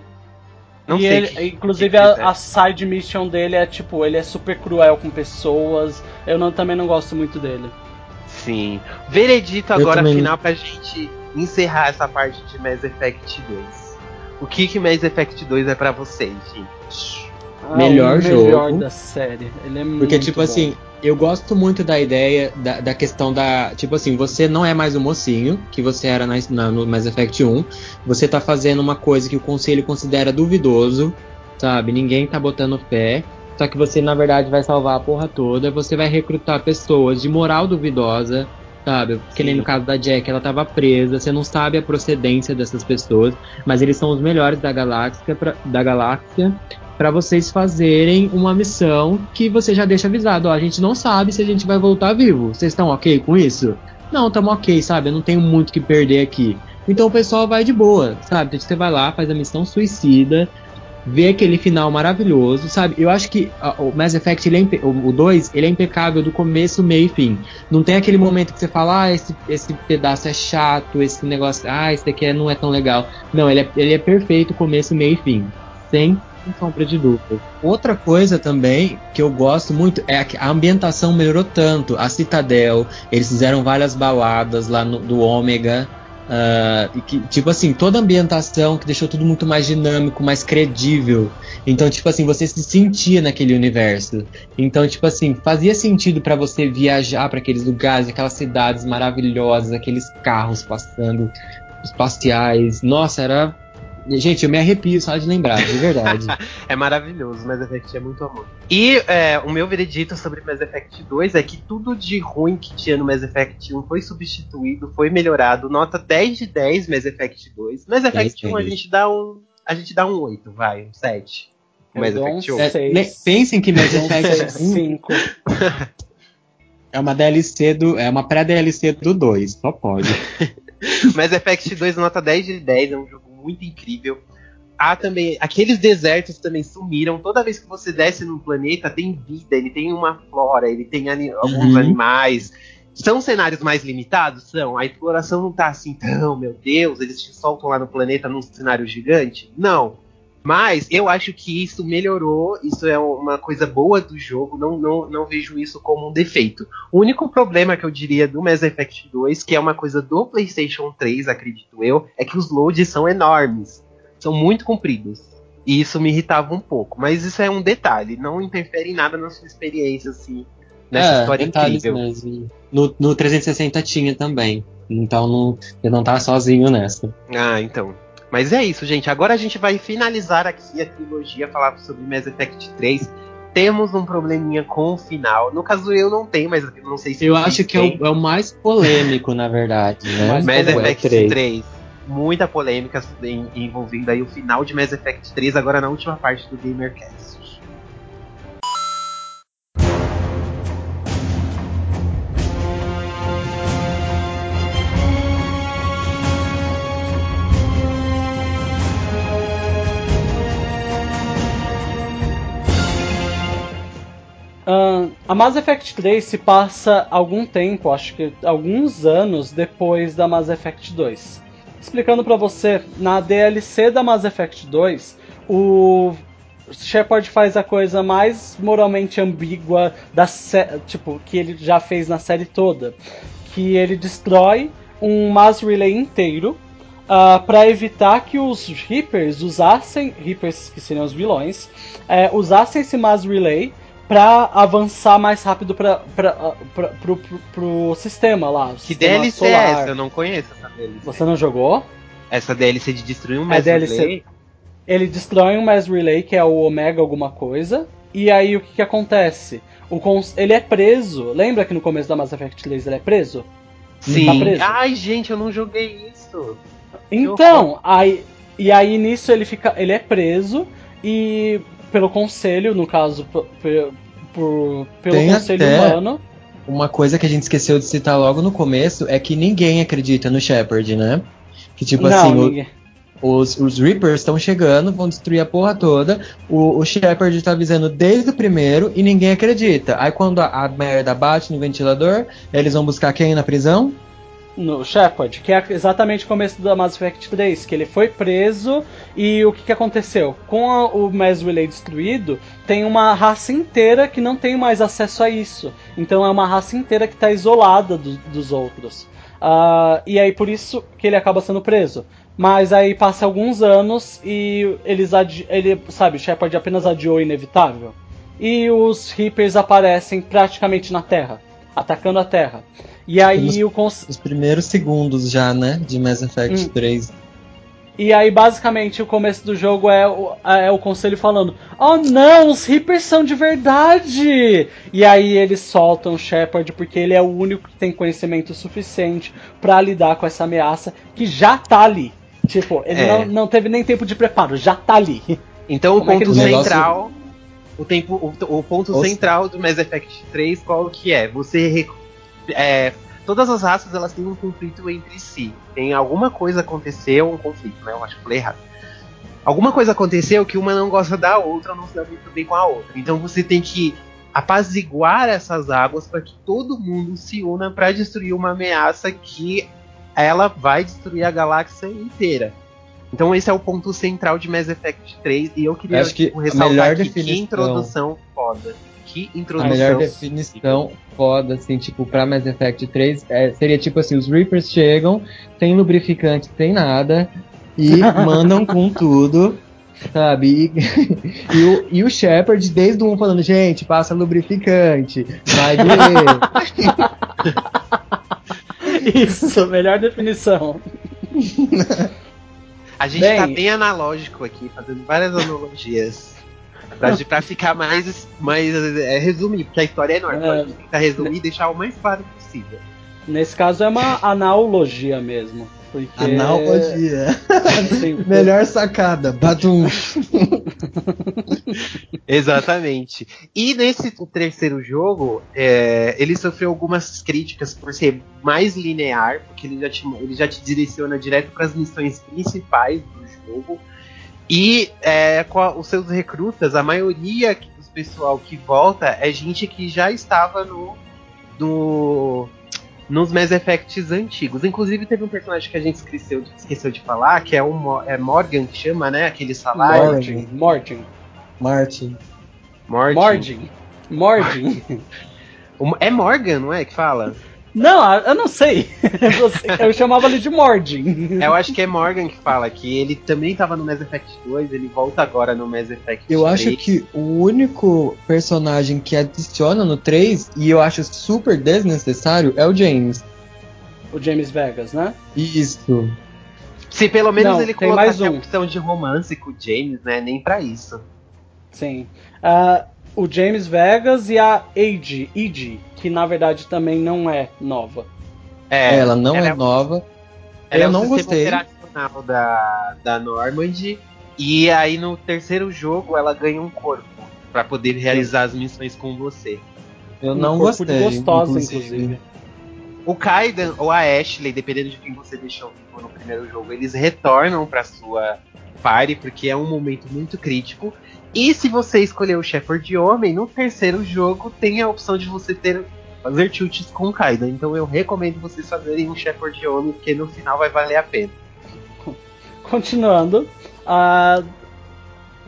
Não e sei ele, que, inclusive que a, a, side mission dele é tipo, ele é super cruel com pessoas. Eu não, também não gosto muito dele. Sim. Veredito agora também... final pra gente encerrar essa parte de Mass Effect 2. O que que Mass Effect 2 é para vocês, gente? Ah, melhor jogo. Melhor da série. Ele é Porque tipo bom. assim, eu gosto muito da ideia da, da, questão da. Tipo assim, você não é mais o mocinho que você era na, na, no Mass Effect 1. Você tá fazendo uma coisa que o conselho considera duvidoso, sabe? Ninguém tá botando fé. Só que você, na verdade, vai salvar a porra toda. Você vai recrutar pessoas de moral duvidosa, sabe? Que nem no caso da Jack, ela tava presa. Você não sabe a procedência dessas pessoas, mas eles são os melhores da galáxia, pra, da galáxia para vocês fazerem uma missão que você já deixa avisado. Ó, a gente não sabe se a gente vai voltar vivo. Vocês estão ok com isso? Não, estamos ok, sabe? Eu não tenho muito que perder aqui. Então o pessoal vai de boa, sabe? Você vai lá, faz a missão suicida, vê aquele final maravilhoso, sabe? Eu acho que o Mass Effect, ele é o 2, ele é impecável do começo, meio e fim. Não tem aquele momento que você fala, ah, esse, esse pedaço é chato, esse negócio, ah, esse daqui é, não é tão legal. Não, ele é, ele é perfeito, começo, meio e fim. Sem sem sombra de dúvida. Outra coisa também que eu gosto muito é que a ambientação melhorou tanto. A Citadel, eles fizeram várias baladas lá no, do Ômega. Uh, e que, tipo assim, toda a ambientação que deixou tudo muito mais dinâmico, mais credível. Então, tipo assim, você se sentia naquele universo. Então, tipo assim, fazia sentido para você viajar para aqueles lugares, aquelas cidades maravilhosas, aqueles carros passando espaciais. Nossa, era Gente, eu me arrepio só de lembrar, de verdade. é maravilhoso, Mass Effect é muito amor. E é, o meu veredito sobre Mass Effect 2 é que tudo de ruim que tinha no Mass Effect 1 foi substituído, foi melhorado. Nota 10 de 10 Mass Effect 2. Mass Effect 10, 1 a gente dá um. A gente dá um 8, vai, um 7. Mass Effect 1. É, pensem que Mass Effect 5. é uma DLC do. É uma pré-DLC do 2, só pode. Mass Effect 2 nota 10 de 10, é um jogo muito incrível. Há também. Aqueles desertos também sumiram. Toda vez que você desce num planeta, tem vida, ele tem uma flora, ele tem ani alguns uhum. animais. São cenários mais limitados? São. A exploração não tá assim tão, meu Deus, eles te soltam lá no planeta num cenário gigante? Não. Mas eu acho que isso melhorou, isso é uma coisa boa do jogo, não, não, não vejo isso como um defeito. O único problema que eu diria do Mass Effect 2, que é uma coisa do PlayStation 3, acredito eu, é que os loads são enormes, são muito compridos. E isso me irritava um pouco, mas isso é um detalhe, não interfere em nada na sua experiência, assim, nessa é, história incrível. Mesmo. No, no 360 tinha também, então não, eu não tava sozinho nessa. Ah, então. Mas é isso, gente. Agora a gente vai finalizar aqui a trilogia, falar sobre Mass Effect 3. Temos um probleminha com o final. No caso, eu não tenho, mas eu não sei se. Eu acho que é o, é o, mais polêmico, na verdade. Né? Mass Effect 3. 3. Muita polêmica envolvendo aí o final de Mass Effect 3, agora na última parte do Gamercast. A Mass Effect 3 se passa algum tempo, acho que alguns anos depois da Mass Effect 2. Explicando para você, na DLC da Mass Effect 2, o Shepard faz a coisa mais moralmente ambígua da tipo que ele já fez na série toda, que ele destrói um Mass Relay inteiro uh, para evitar que os Reapers usassem Reapers que seriam os vilões, uh, usassem esse Mass Relay pra avançar mais rápido pra, pra, pra, pro, pro, pro sistema lá. Que DLC solar. é essa? Eu não conheço essa DLC. Você não jogou? Essa DLC de destruir um Mass é DLC, Relay? Ele destrói um Mass Relay, que é o Omega alguma coisa, e aí o que, que acontece? O cons ele é preso. Lembra que no começo da Mass Effect 3 ele é preso? Sim. Tá preso. Ai, gente, eu não joguei isso. Então, aí, e aí nisso ele fica, ele é preso e pelo conselho, no caso, por, por, pelo Tem conselho humano. Uma coisa que a gente esqueceu de citar logo no começo é que ninguém acredita no Shepard, né? Que tipo Não, assim, o, os, os Reapers estão chegando, vão destruir a porra toda. O, o Shepard tá avisando desde o primeiro e ninguém acredita. Aí quando a, a merda bate no ventilador, eles vão buscar quem na prisão? No Shepard, que é exatamente o começo da Mass Effect 3, que ele foi preso e o que, que aconteceu? Com a, o Mass Relay destruído, tem uma raça inteira que não tem mais acesso a isso. Então é uma raça inteira que está isolada do, dos outros. Uh, e aí por isso que ele acaba sendo preso. Mas aí passa alguns anos e eles ele, sabe, Shepard apenas adiou o inevitável. e os Reapers aparecem praticamente na Terra, atacando a Terra. E aí Nos- o cons- Os primeiros segundos já, né? De Mass Effect Hum. 3. E aí, basicamente, o começo do jogo é o, é o conselho falando: Oh não, os Reapers são de verdade! E aí eles soltam o Shepard porque ele é o único que tem conhecimento suficiente pra lidar com essa ameaça que já tá ali. Tipo, ele É. não, não teve nem tempo de preparo, já tá ali. Então o Como é que ponto eles- central. O, tempo, o, o ponto Os- central do Mass Effect 3, qual que é? Você. É, todas as raças elas têm um conflito entre si. Tem alguma coisa aconteceu, um conflito, né? Eu acho que falei errado. Alguma coisa aconteceu que uma não gosta da outra, não se dá muito bem com a outra. Então você tem que apaziguar essas águas para que todo mundo se una para destruir uma ameaça que ela vai destruir a galáxia inteira. Então esse é o ponto central de Mass Effect 3 e eu queria Acho que tipo, ressaltar aqui, definição- que introdução foda. Que A introdução. melhor definição foda, assim, tipo, pra Mass Effect 3 é- seria tipo assim: os Reapers chegam, sem lubrificante, sem nada, e mandam com tudo, sabe? E, e o, e o Shepard, desde o 1 falando: gente, passa lubrificante, vai doer. Isso, melhor definição. A gente Bem- tá bem analógico aqui, fazendo várias analogias. Pra, pra ficar mais, mais é, resumir, porque a história é enorme. É. Então a gente tenta resumir e deixar o mais claro possível. Nesse caso é uma analogia mesmo. Porque... Analogia. Sim, Melhor sacada, Badum. Exatamente. E nesse terceiro jogo, é, ele sofreu algumas críticas por ser mais linear, porque ele já te, ele já te direciona direto para as missões principais do jogo. E é, com a- os seus recrutas, a maioria dos pessoal que volta é gente que já estava no, no nos Mass Effects antigos. Inclusive teve um personagem que a gente esqueceu, esqueceu de falar, que é o Mo- é Morgan que chama, né? Aquele salário. Mordin, Mordin, Martin. Morgan. Mordin. O- É Morgan, não é? Que fala? Não, eu não sei. Eu chamava ele de Mordin. Eu acho que é Morgan que fala que ele também tava no Mass Effect 2, ele volta agora no Mass Effect Eu 3. acho que o único personagem que adiciona no 3, e eu acho super desnecessário, é o James. O James Vegas, né? Isso. Se pelo menos Não, ele tem mais colocasse a um. opção de romance com o James, né? Nem pra isso. Sim. Ah, o James Vegas e a Age, Ige, que na verdade também não é nova. É, ela não ela é, é- nova. ela eu é o não gostei. operacional da, da Normand. E aí no terceiro jogo ela ganha um corpo pra poder realizar as missões com você. Eu Um não corpo gostei. de gostosa, inclusive. inclusive. O Kaidan ou a Ashley, dependendo de quem você deixou vivo no primeiro jogo, eles retornam pra sua party, porque é um momento muito crítico. E se você escolher o Shepard de homem, no terceiro jogo tem a opção de você ter fazer tilts com o Kaidan. Então eu recomendo vocês fazerem um Shepard de homem, porque no final vai valer a pena. Continuando.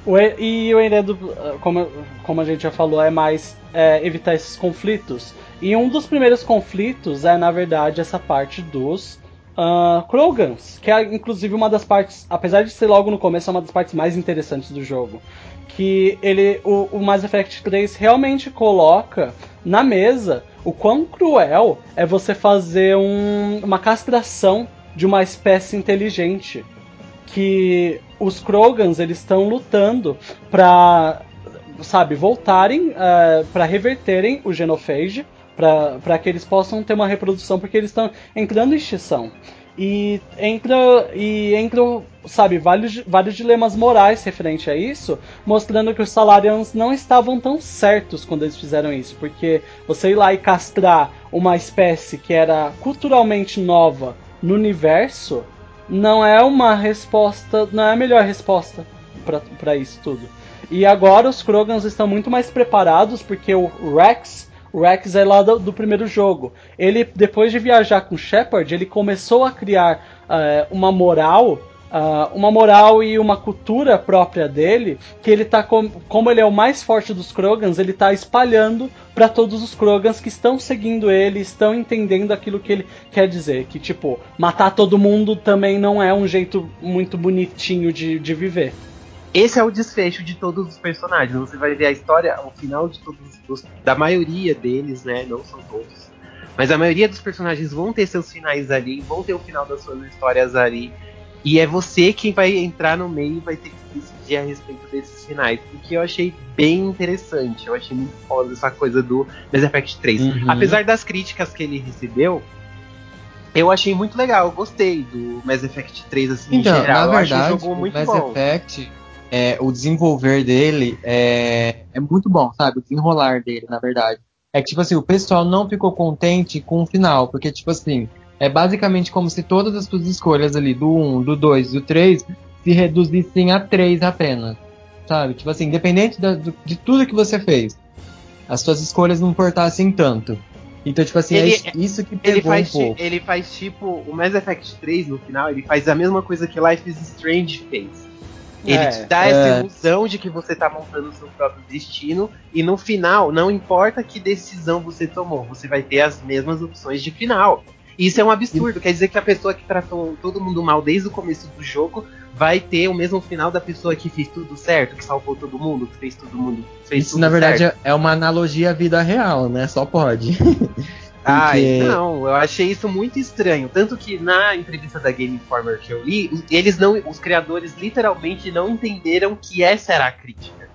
o e- o enredo, como, como a gente já falou, é mais é, evitar esses conflitos. E um dos primeiros conflitos é, na verdade, essa parte dos ah, Krogans, que é inclusive uma das partes, apesar de ser logo no começo, é uma das partes mais interessantes do jogo. Que ele, o, o Mass Effect 3 realmente coloca na mesa o quão cruel é você fazer um- uma castração de uma espécie inteligente que os Krogans eles estão lutando pra, sabe, voltarem para pra reverterem o genophage, pra pra que eles possam ter uma reprodução, porque eles estão entrando em extinção. E entra, e entram, sabe, vários, vários dilemas morais referente a isso, mostrando que os Salarians não estavam tão certos quando eles fizeram isso, porque você ir lá e castrar uma espécie que era culturalmente nova no universo não é uma resposta, não é a melhor resposta pra isso tudo. E agora os Krogans estão muito mais preparados porque o Rex, o Rex é lá do, do primeiro jogo. Ele depois de viajar com Shepard, ele começou a criar eh, uma moral, ah, uma moral e uma cultura própria dele, que ele tá com, como ele é o mais forte dos Krogans, ele tá espalhando para todos os Krogans que estão seguindo ele, estão entendendo aquilo que ele quer dizer, que tipo, matar todo mundo também não é um jeito muito bonitinho de, de viver. Esse é o desfecho de todos os personagens. Você vai ver a história, o final de todos os, da maioria deles, né? Não são todos. Mas a maioria dos personagens vão ter seus finais ali, vão ter o final das suas histórias ali. E é você quem vai entrar no meio e vai ter que decidir a respeito desses finais. O que eu achei bem interessante. Eu achei muito foda essa coisa do Mass Effect 3. Uhum. Apesar das críticas que ele recebeu, eu achei muito legal. Eu gostei do Mass Effect 3, assim, então, em geral. Na verdade, um jogo muito Mass bom. Effect, é, o desenvolver dele é, é muito bom, sabe? O desenrolar dele, na verdade. É que, tipo assim, o pessoal não ficou contente com o final, porque, tipo assim, é basicamente como se todas as suas escolhas ali, do 1, do 2 e do 3, se reduzissem a 3 apenas. Sabe? Tipo assim, independente da, do, de tudo que você fez, as suas escolhas não importassem tanto. Então, tipo assim, Ele- é isso que Ele pegou um faz, ti- pouco. ele faz tipo. O Mass Effect 3 no final, ele faz a mesma coisa que Life is Strange fez. Ele É, te dá essa é. ilusão de que você tá montando o seu próprio destino. E no final, não importa que decisão você tomou, você vai ter as mesmas opções de final. Isso é um absurdo. Quer dizer que a pessoa que tratou todo mundo mal desde o começo do jogo vai ter o mesmo final da pessoa que fez tudo certo, que salvou todo mundo, que fez todo mundo. Fez Isso, na verdade, certo. é uma analogia à vida real, né? Só pode. Porque- não, eu achei isso muito estranho. Tanto que na entrevista da Game Informer que eu li, eles não, os criadores literalmente não entenderam que essa era a crítica.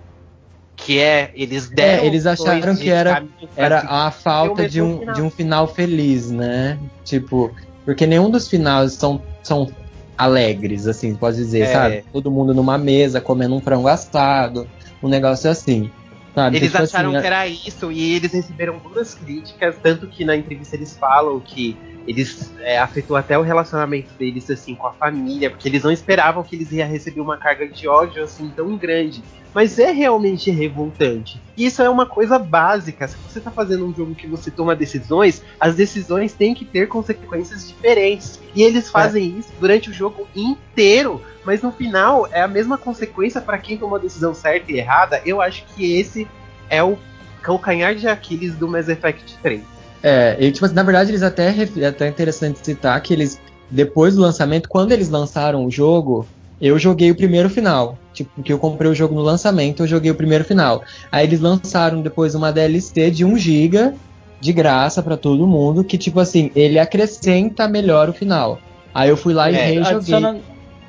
Que é, eles deram. É, eles acharam que era- Era a falta de um, final. de um final feliz, né? Tipo, porque nenhum dos finais são, são alegres, assim, pode dizer, É. sabe? Todo mundo numa mesa comendo um frango assado, um negócio assim. Eles Então, tipo acharam assim, que era isso e eles receberam duras críticas, tanto que na entrevista eles falam que eles é, afetou até o relacionamento deles assim com a família, porque eles não esperavam que eles iam receber uma carga de ódio assim tão grande. Mas é realmente revoltante. E isso é uma coisa básica. Se você tá fazendo um jogo que você toma decisões, as decisões têm que ter consequências diferentes. E eles fazem isso durante o jogo inteiro. Mas no final é a mesma consequência para quem tomou a decisão certa e errada. Eu acho que esse é o calcanhar de Aquiles do Mass Effect 3. É, e, tipo, assim, na verdade, eles até é até interessante citar que eles, depois do lançamento, quando eles lançaram o jogo, eu joguei o primeiro final. Tipo, porque eu comprei o jogo no lançamento, eu joguei o primeiro final. Aí eles lançaram depois uma DLC de 1 GB de graça pra todo mundo, que tipo assim, ele acrescenta melhor o final. Aí eu fui lá e É, rejoguei. Adiciona-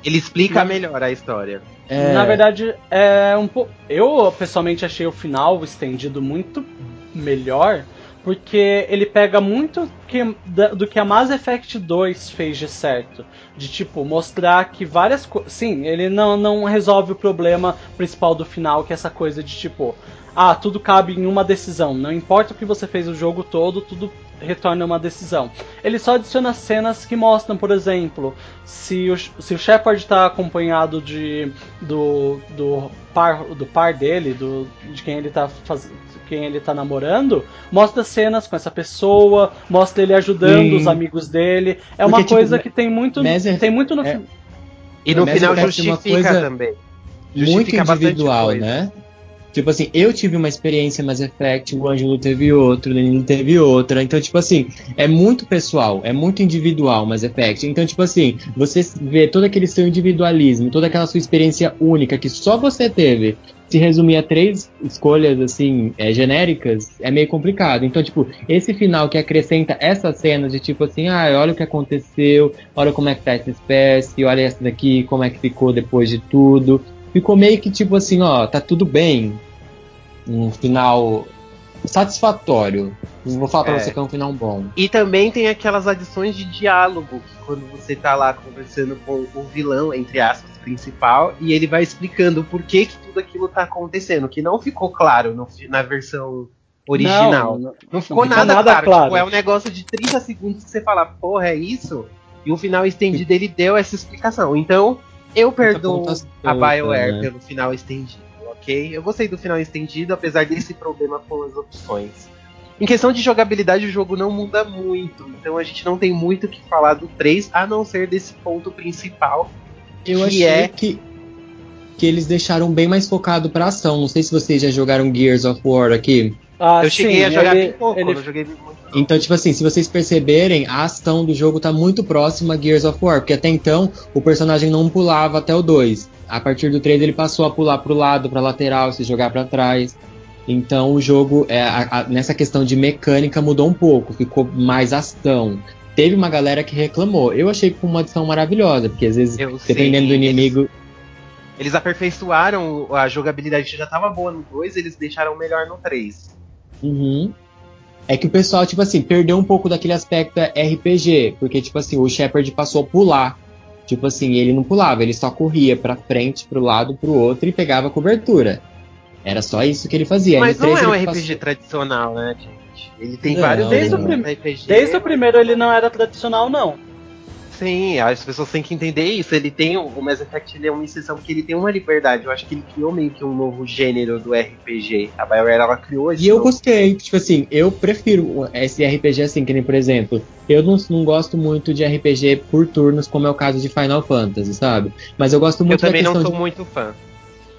Ele explica melhor a história. É, Na verdade, é um pouco. Eu pessoalmente achei o final estendido muito melhor, porque ele pega muito que- da- do que a Mass Effect 2 fez de certo. De tipo, mostrar que várias coisas. Sim, ele não, não resolve o problema principal do final, que é essa coisa de tipo. Ah, tudo cabe em uma decisão. Não importa o que você fez o jogo todo, tudo retorna uma decisão. Ele só adiciona cenas que mostram, por exemplo, se o, se o Shepard está acompanhado de, do, do, par, do par dele, do, de quem ele tá faz, quem ele tá namorando, mostra cenas com essa pessoa, mostra ele ajudando Sim. os amigos dele. É Porque, uma tipo, coisa que tem muito, tem muito no é- fi- E no final é justifica também. muito Justifica bastante individual, coisa. né? Tipo assim, eu tive uma experiência Mass Effect, o Ângelo teve outra, o Danilo teve outra. Então, tipo assim, é muito pessoal, é muito individual Mass Effect. Então, tipo assim, você vê todo aquele seu individualismo, toda aquela sua experiência única que só você teve, se resumir a três escolhas, assim, é, genéricas, é meio complicado. Então, tipo, esse final que acrescenta essa cena de tipo assim, ah, olha o que aconteceu, olha como é que tá essa espécie, olha essa daqui, como é que ficou depois de tudo ficou meio que tipo assim, ó, tá tudo bem. Um final satisfatório. Não vou falar pra É. você que é um final bom. E também tem aquelas adições de diálogo, que quando você tá lá conversando com o vilão, entre aspas, principal, e ele vai explicando por que, que tudo aquilo tá acontecendo, que não ficou claro no na versão original. Não, Não, não- ficou ficou nada, nada claro. claro. Tipo, é um negócio de 30 segundos que você fala, porra, é isso? E o final estendido ele deu essa explicação. Então, eu perdoo a BioWare né? pelo final estendido, ok? Eu gostei do final estendido, apesar desse problema com as opções. Em questão de jogabilidade, o jogo não muda muito, então a gente não tem muito o que falar do 3, a não ser desse ponto principal. Eu Que achei é- que, que eles deixaram bem mais focado pra ação. Não sei se vocês já jogaram Gears of War aqui. Ah, eu cheguei sim, a jogar ele- bem pouco, ele- eu joguei muito. não. Então, tipo assim, se vocês perceberem, a ação do jogo tá muito próxima a Gears of War, porque até então o personagem não pulava até o 2. A partir do 3 ele passou a pular pro lado, pra lateral, se jogar pra trás. Então o jogo, é, a- a- nessa questão de mecânica, mudou um pouco, ficou mais ação. Teve uma galera que reclamou. Eu achei que foi uma adição maravilhosa, porque às vezes, Eu sei, dependendo do eles- inimigo. Eles aperfeiçoaram a jogabilidade que já tava boa no 2, eles deixaram melhor no 3. Uhum. É que o pessoal, tipo assim, perdeu um pouco daquele aspecto RPG, porque, tipo assim, o Shepard passou a pular. Tipo assim, ele não pulava, ele só corria pra frente, pro lado, pro outro e pegava cobertura. Era só isso que ele fazia. Mas não 3 é um RPG passou- tradicional, né, gente? Ele tem Não, vários desde o elementos prim- RPG. Desde o primeiro ele não era tradicional, não. Sim, as pessoas têm que entender isso. Ele tem o Mass Effect, ele é uma exceção porque ele tem uma liberdade. Eu acho que ele criou meio que um novo gênero do RPG. A BioWare ela criou esse E eu gostei, tipo assim, eu prefiro esse RPG assim, que nem, por exemplo, eu não, não gosto muito de RPG por turnos, como é o caso de Final Fantasy, sabe? Mas eu gosto Eu muito da também não sou de- muito fã.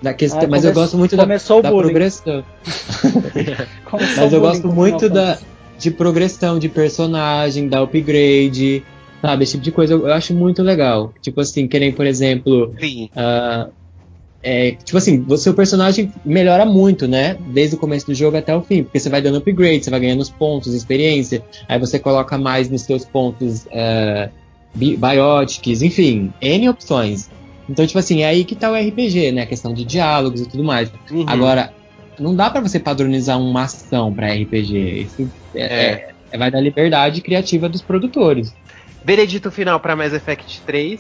da questão, Ah, mas eu gosto muito da, da progressão. Mas eu gosto muito da, de progressão de personagem, da upgrade, sabe? Esse tipo de coisa eu, eu acho muito legal. Tipo assim, que nem, por exemplo, Sim. ah, é, tipo assim, o seu personagem melhora muito, né? Desde o começo do jogo até o fim, porque você vai dando upgrade, você vai ganhando os pontos, experiência, aí você coloca mais nos seus pontos é, bi- biotics, enfim, N opções. Então, tipo assim, é aí que tá o RPG, né? A questão de diálogos e tudo mais. Uhum. Agora, não dá pra você padronizar uma ação pra RPG. Isso é, É. é- vai da liberdade criativa dos produtores. Veredito final pra Mass Effect 3.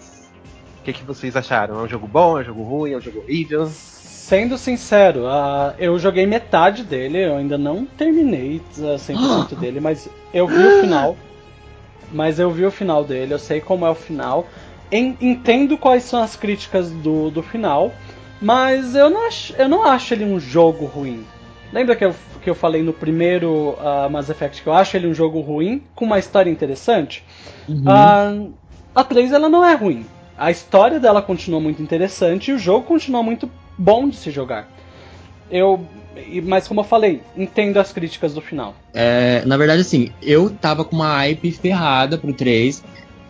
O que, que vocês acharam? É um jogo bom? É um jogo ruim? É um jogo horrível? Sendo sincero, ah, eu joguei metade dele, eu ainda não terminei ah, 100% dele, mas eu vi o final. Mas eu vi o final dele, eu sei como é o final. En- entendo quais são as críticas do, do final, mas eu não, acho, eu não acho ele um jogo ruim. Lembra que eu, que eu falei no primeiro ah, Mass Effect que eu acho ele um jogo ruim, com uma história interessante? Ah, a 3 ela não é ruim. A história dela continua muito interessante e o jogo continua muito bom de se jogar. Eu, mas como eu falei, entendo as críticas do final. É, na verdade, assim, eu tava com uma hype ferrada pro 3.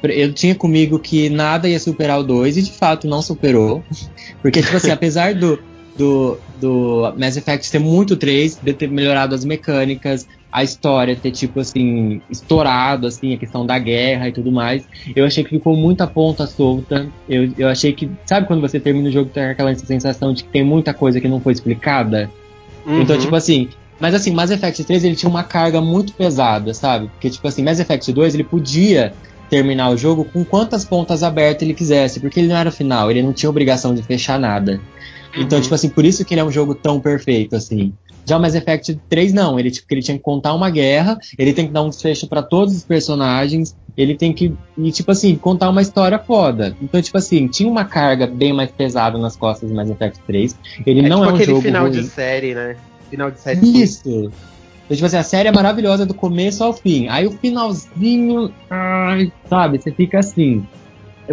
Eu tinha comigo que nada ia superar o 2 e de fato não superou. Porque, tipo assim, apesar do, do, do Mass Effect ter muito 3, de ter melhorado as mecânicas, a história ter, tipo assim, estourado, assim, a questão da guerra e tudo mais, eu achei que ficou muita ponta solta. Eu, eu achei que, sabe quando você termina o jogo tem aquela sensação de que tem muita coisa que não foi explicada? Então, Uhum. tipo assim, mas assim, Mass Effect 3 ele tinha uma carga muito pesada, sabe? Porque, tipo assim, Mass Effect 2 ele podia terminar o jogo com quantas pontas abertas ele quisesse, porque ele não era o final, ele não tinha obrigação de fechar nada. Então, Uhum. tipo assim, por isso que ele é um jogo tão perfeito, assim. Já o Mass Effect 3 não, ele, tipo, ele tinha que contar uma guerra, ele tem que dar um desfecho pra todos os personagens, ele tem que, e, tipo assim, contar uma história foda. Então, tipo assim, tinha uma carga bem mais pesada nas costas do Mass Effect 3. Ele é não tipo é um aquele jogo final ruim. de série, né? Final de série. Isso. Então, tipo assim, a série é maravilhosa do começo ao fim. Aí o finalzinho, ai, sabe, você fica assim.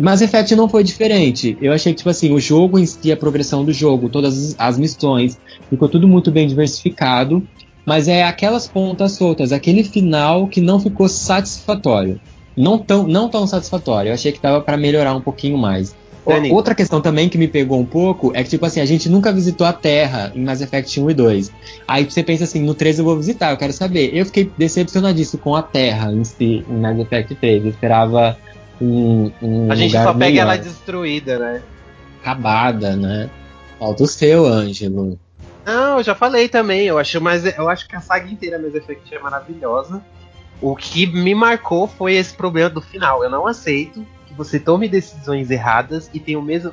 Mass Effect não foi diferente. Eu achei que, tipo assim, o jogo em si, a progressão do jogo, todas as- missões, ficou tudo muito bem diversificado. Mas é aquelas pontas soltas, aquele final que não ficou satisfatório. Não tão, não tão satisfatório. Eu achei que dava pra melhorar um pouquinho mais. Dani. Outra questão também que me pegou um pouco é que, tipo assim, a gente nunca visitou a Terra em Mass Effect 1 e 2. Aí você pensa assim, no 3 eu vou visitar, eu quero saber. Eu fiquei decepcionadíssimo com a Terra em si, em Mass Effect 3. Eu esperava um, um A gente só pega melhor, ela destruída, né? acabada, né? Falta o seu, Ângelo. Não, eu já falei também. Eu acho, mas eu acho que a saga inteira Mass Effect é maravilhosa. O que me marcou foi esse problema do final. Eu não aceito que você tome decisões erradas e tenha o mesmo.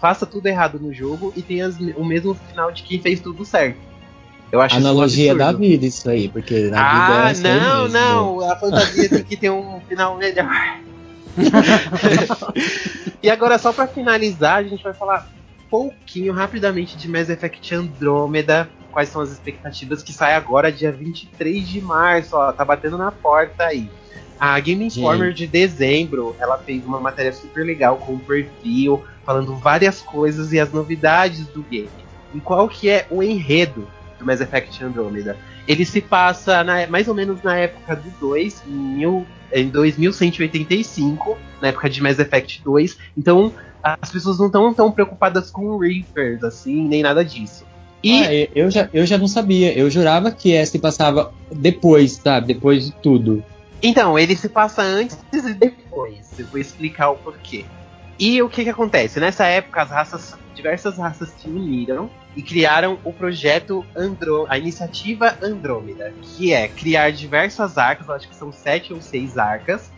faça tudo errado no jogo e tenha o mesmo final de quem fez tudo certo. Eu acho Analogia da vida, isso aí, porque na Ah, vida é aí não, não. A fantasia tem que ter um final melhor. e agora, só pra finalizar, a gente vai falar pouquinho, rapidamente, de Mass Effect Andromeda. Quais são as expectativas que sai agora, dia 23 de março. Ó, tá batendo na porta aí. A Game Informer de dezembro, ela fez uma matéria super legal com um perfil, falando várias coisas e as novidades do game. E qual que é o enredo do Mass Effect Andromeda? ele se passa na, mais ou menos na época do 2, em, mil, em 2185, na época de Mass Effect 2. Então as pessoas não estão tão preocupadas com Reapers, assim, nem nada disso. E ah, eu, já, eu já não sabia, eu jurava que essa se passava depois, sabe? Depois de tudo. Então, ele se passa antes e depois. Eu vou explicar o porquê. E o que, que acontece? Nessa época, as raças, diversas raças se uniram e criaram o projeto Andro, a iniciativa Andrômeda, que é criar diversas arcas, acho que são sete ou seis arcas,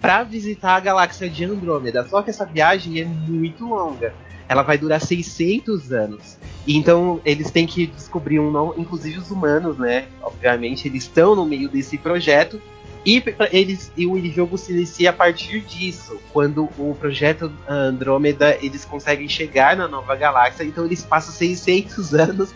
para visitar a galáxia de Andrômeda. Só que essa viagem é muito longa. Ela vai durar 600 anos. Então eles têm que descobrir um novo, inclusive os humanos, né? Obviamente eles estão no meio desse projeto e eles e o jogo se inicia a partir disso, quando o projeto Andrômeda eles conseguem chegar na nova galáxia, então eles passam 600 anos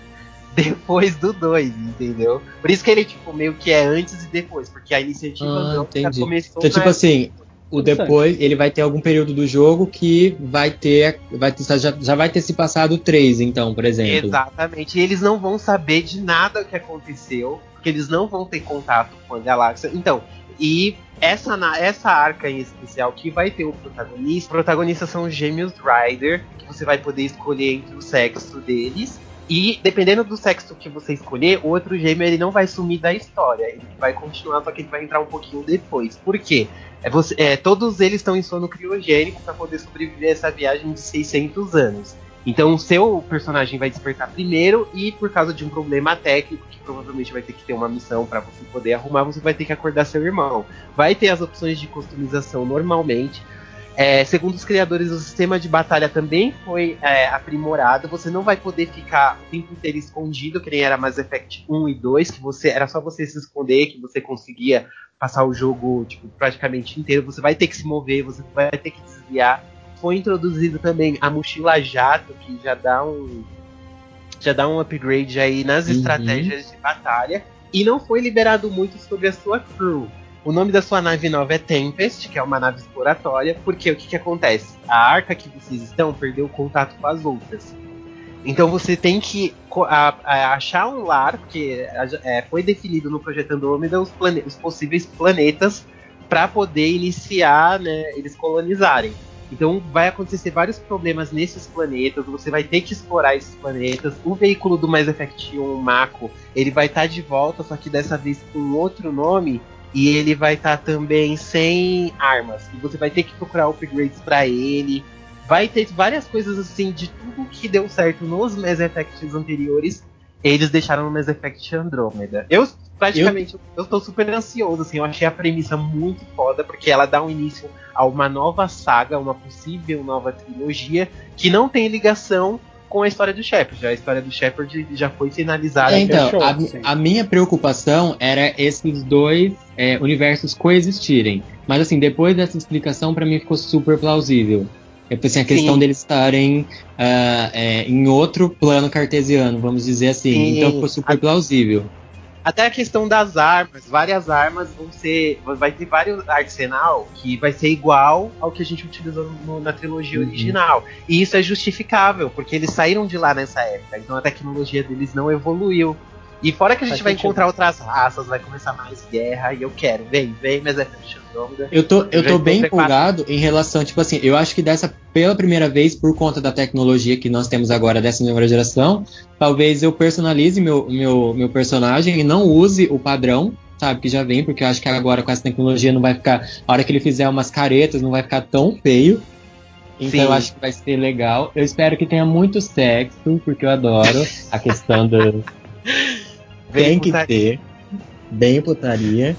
depois do 2, entendeu? Por isso que ele tipo meio que é antes e depois, porque a iniciativa ah, Andrômeda começou Então tipo assim, o depois ele vai ter algum período do jogo que vai ter vai ter, já, já vai ter se passado três então por exemplo. Exatamente. E eles não vão saber de nada que aconteceu porque eles não vão ter contato com a galáxia. Então e essa, essa arca em especial que vai ter o protagonista, protagonistas são os gêmeos Rider, que você vai poder escolher entre o sexo deles. E dependendo do sexo que você escolher, o outro gêmeo ele não vai sumir da história. Ele vai continuar, só que ele vai entrar um pouquinho depois. Por quê? É você, é, todos eles estão em sono criogênico para poder sobreviver a essa viagem de 600 anos. Então o seu personagem vai despertar primeiro e por causa de um problema técnico que provavelmente vai ter que ter uma missão para você poder arrumar, você vai ter que acordar seu irmão. Vai ter as opções de customização normalmente. É, segundo os criadores, o sistema de batalha também foi é, aprimorado. Você não vai poder ficar o tempo inteiro escondido, que nem era Mass Effect 1 e 2, que você era só você se esconder, que você conseguia passar o jogo tipo, praticamente inteiro. Você vai ter que se mover, você vai ter que desviar foi introduzido também a mochila jato, que já dá um já dá um upgrade aí nas uhum. estratégias de batalha. E não foi liberado muito sobre a sua crew. O nome da sua nave nova é Tempest, que é uma nave exploratória, porque o que, que acontece? A arca que vocês estão perdeu o contato com as outras. Então você tem que a, a, achar um lar, porque é, foi definido no projeto Andrômeda os, os possíveis planetas para poder iniciar, né, eles colonizarem. Então vai acontecer vários problemas nesses planetas, você vai ter que explorar esses planetas. O veículo do Mass Effect 1, o Mako, ele vai estar tá de volta, só que dessa vez com outro nome. E ele vai estar tá também sem armas. E você vai ter que procurar upgrades para ele. Vai ter várias coisas assim de tudo que deu certo nos Mass Effects anteriores. Eles deixaram no Mass Effect Andromeda. Eu praticamente eu... eu tô super ansioso, assim, eu achei a premissa muito foda, porque ela dá um início a uma nova saga, uma possível nova trilogia, que não tem ligação com a história do Shepard. A história do Shepard já foi finalizada. É, então, fechou, a, a, minha preocupação era esses dois é, universos coexistirem. Mas assim, depois dessa explicação, para mim ficou super plausível. É assim, a questão Sim. deles estarem uh, é, em outro plano cartesiano, vamos dizer assim. Sim. Então ficou super plausível. Até a questão das armas, várias armas vão ser. Vai ter vários arsenal que vai ser igual ao que a gente utilizou no, na trilogia uhum. original. E isso é justificável, porque eles saíram de lá nessa época, então a tecnologia deles não evoluiu. E fora que a gente Faz vai sentido. encontrar outras raças, vai começar mais guerra, e eu quero. Vem, vem, mas é eu tô, eu tô bem empolgado em relação, tipo assim, eu acho que dessa, pela primeira vez, por conta da tecnologia que nós temos agora dessa nova geração, talvez eu personalize meu, meu, meu personagem e não use o padrão, sabe, que já vem, porque eu acho que agora com essa tecnologia não vai ficar, a hora que ele fizer umas caretas, não vai ficar tão feio. Então Sim. eu acho que vai ser legal. Eu espero que tenha muito sexo, porque eu adoro a questão do. Tem que ter. Bem putaria.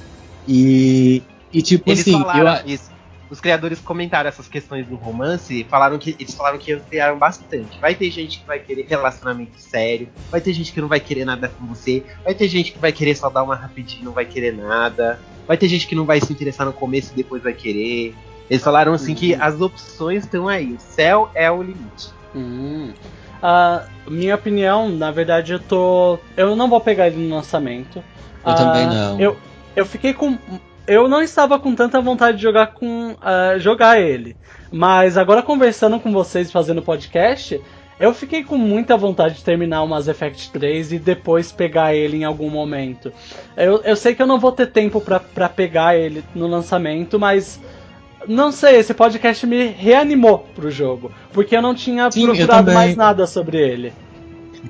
E e tipo eles assim, eu... isso. Os criadores comentaram essas questões do romance, falaram que eles falaram que ampliaram bastante. Vai ter gente que vai querer relacionamento sério, vai ter gente que não vai querer nada com você, vai ter gente que vai querer só dar uma rapidinho, não vai querer nada. Vai ter gente que não vai se interessar no começo e depois vai querer. Eles falaram assim que uhum. as opções estão aí. O céu é o limite. Hum. Uh, minha opinião, na verdade, eu tô. Eu não vou pegar ele no lançamento. Eu uh, também não. Eu, eu fiquei com eu não estava com tanta vontade de jogar com uh, jogar ele. Mas agora conversando com vocês fazendo podcast, Eu fiquei com muita vontade de terminar o Mass Effect 3 e depois pegar ele em algum momento. Eu, eu sei que eu não vou ter tempo para pegar ele no lançamento, mas não sei, esse podcast me reanimou pro jogo, porque eu não tinha Sim, procurado mais nada sobre ele.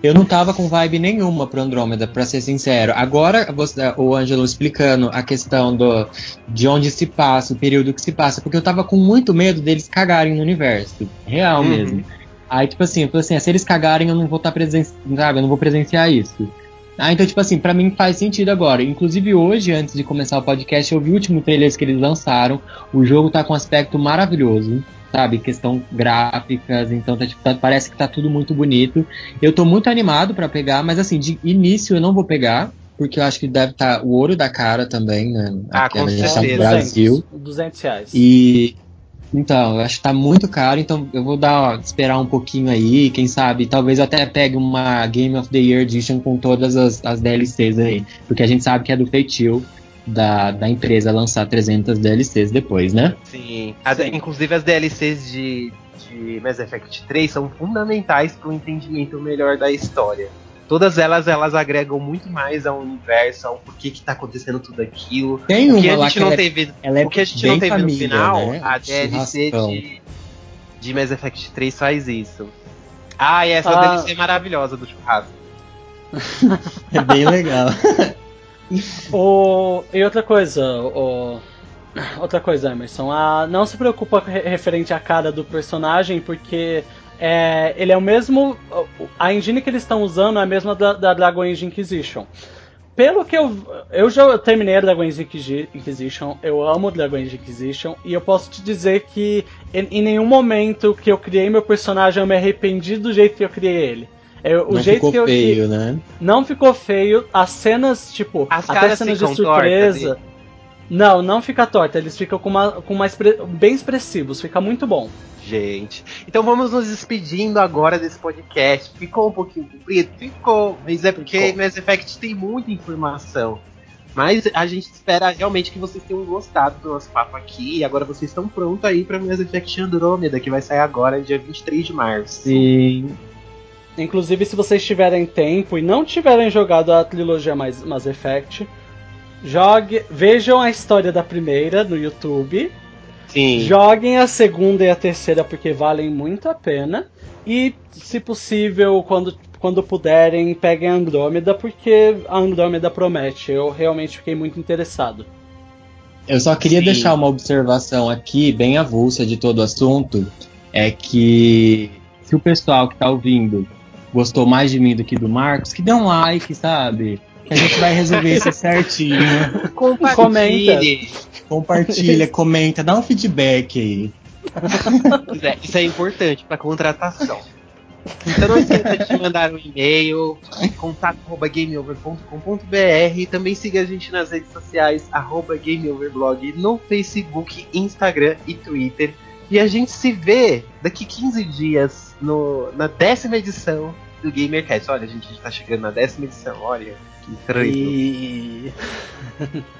Eu não tava com vibe nenhuma pro Andrômeda, pra ser sincero. Agora, você, o Ângelo explicando a questão do, de onde se passa, o período que se passa, porque eu tava com muito medo deles cagarem no universo. Real uhum. mesmo. Aí, tipo assim, eu falei assim, se eles cagarem, eu não vou estar tá presenciando, eu não vou presenciar isso. Ah, então, tipo assim, pra mim faz sentido agora. Inclusive, hoje, antes de começar o podcast, eu vi o último trailer que eles lançaram. O jogo tá com um aspecto maravilhoso sabe? Questão gráficas, então tá, tipo, tá, parece que tá tudo muito bonito. Eu tô muito animado para pegar, mas assim, de início eu não vou pegar, porque eu acho que deve estar tá o ouro da cara também, né? Ah, com certeza. No Brasil. 200 reais. E então, eu acho que tá muito caro, então eu vou dar, esperar um pouquinho aí, quem sabe, talvez até pegue uma Game of the Year Edition com todas as, as DLCs aí, porque a gente sabe que é do feitio da, da empresa lançar 300 DLCs depois, né? Sim. As, inclusive as DLCs de, de Mass Effect 3 são fundamentais para o entendimento melhor da história. Todas elas elas agregam muito mais ao universo, ao porquê que tá acontecendo tudo aquilo. Tem uma o que a gente não é, teve, ela é o que a gente não teve família, no final, né? a DLC de, de Mass Effect 3 faz isso. Ah, e essa ah. DLC é maravilhosa do churrasco. é bem legal. o, e outra coisa, o, outra coisa, Emerson, a, não se preocupa referente à cara do personagem, porque é, ele é o mesmo. A engine que eles estão usando é a mesma da, da Dragon Age Inquisition. Pelo que eu. Eu já terminei a Dragon Age Inquisition, eu amo Dragon Age Inquisition, e eu posso te dizer que em, em nenhum momento que eu criei meu personagem eu me arrependi do jeito que eu criei ele. É, o não jeito ficou que eu, feio, né? Não ficou feio. As cenas, tipo, As até cenas de surpresa. Não, não fica torta. Eles ficam com uma, com uma bem expressivos. Fica muito bom. Gente, então vamos nos despedindo agora desse podcast. Ficou um pouquinho comprido? Ficou. Mas é porque Ficou. Mass Effect tem muita informação. Mas a gente espera realmente que vocês tenham gostado do nosso papo aqui. E agora vocês estão prontos aí para Mass Effect Andromeda, que vai sair agora, dia 23 de março. Sim. Inclusive, se vocês tiverem tempo e não tiverem jogado a trilogia mais Mass Effect, jogue, vejam a história da primeira no YouTube. Sim. Joguem a segunda e a terceira porque valem muito a pena. E, se possível, quando, quando puderem, peguem a Andrômeda porque a Andrômeda promete. Eu realmente fiquei muito interessado. Eu só queria Sim. deixar uma observação aqui, bem avulsa de todo o assunto, é que se o pessoal que está ouvindo gostou mais de mim do que do Marcos, que dê um like, sabe? Que a gente vai resolver isso certinho. Compartilhe. Compartilha, comenta, dá um feedback aí. É, isso é importante para contratação. Então não esqueça de mandar um e-mail, contato.gameover.com.br também siga a gente nas redes sociais, arroba GameOverblog, no Facebook, Instagram e Twitter. E a gente se vê daqui 15 dias no, na décima edição do GamerCast. Olha, a gente está chegando na décima edição, olha, estranho. E...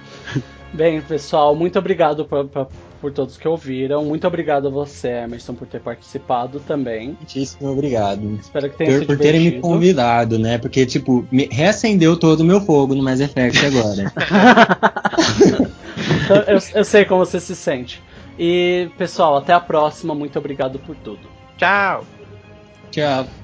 Bem, pessoal, muito obrigado por, por, por, todos que ouviram. Muito obrigado a você, Emerson, por ter participado também. Muitíssimo obrigado. Espero que tenha por, sido Por terem me convidado, né? Porque, tipo, me reacendeu todo o meu fogo no Mass Effect agora. eu, eu sei como você se sente. E, pessoal, até a próxima. Muito obrigado por tudo. Tchau! Tchau.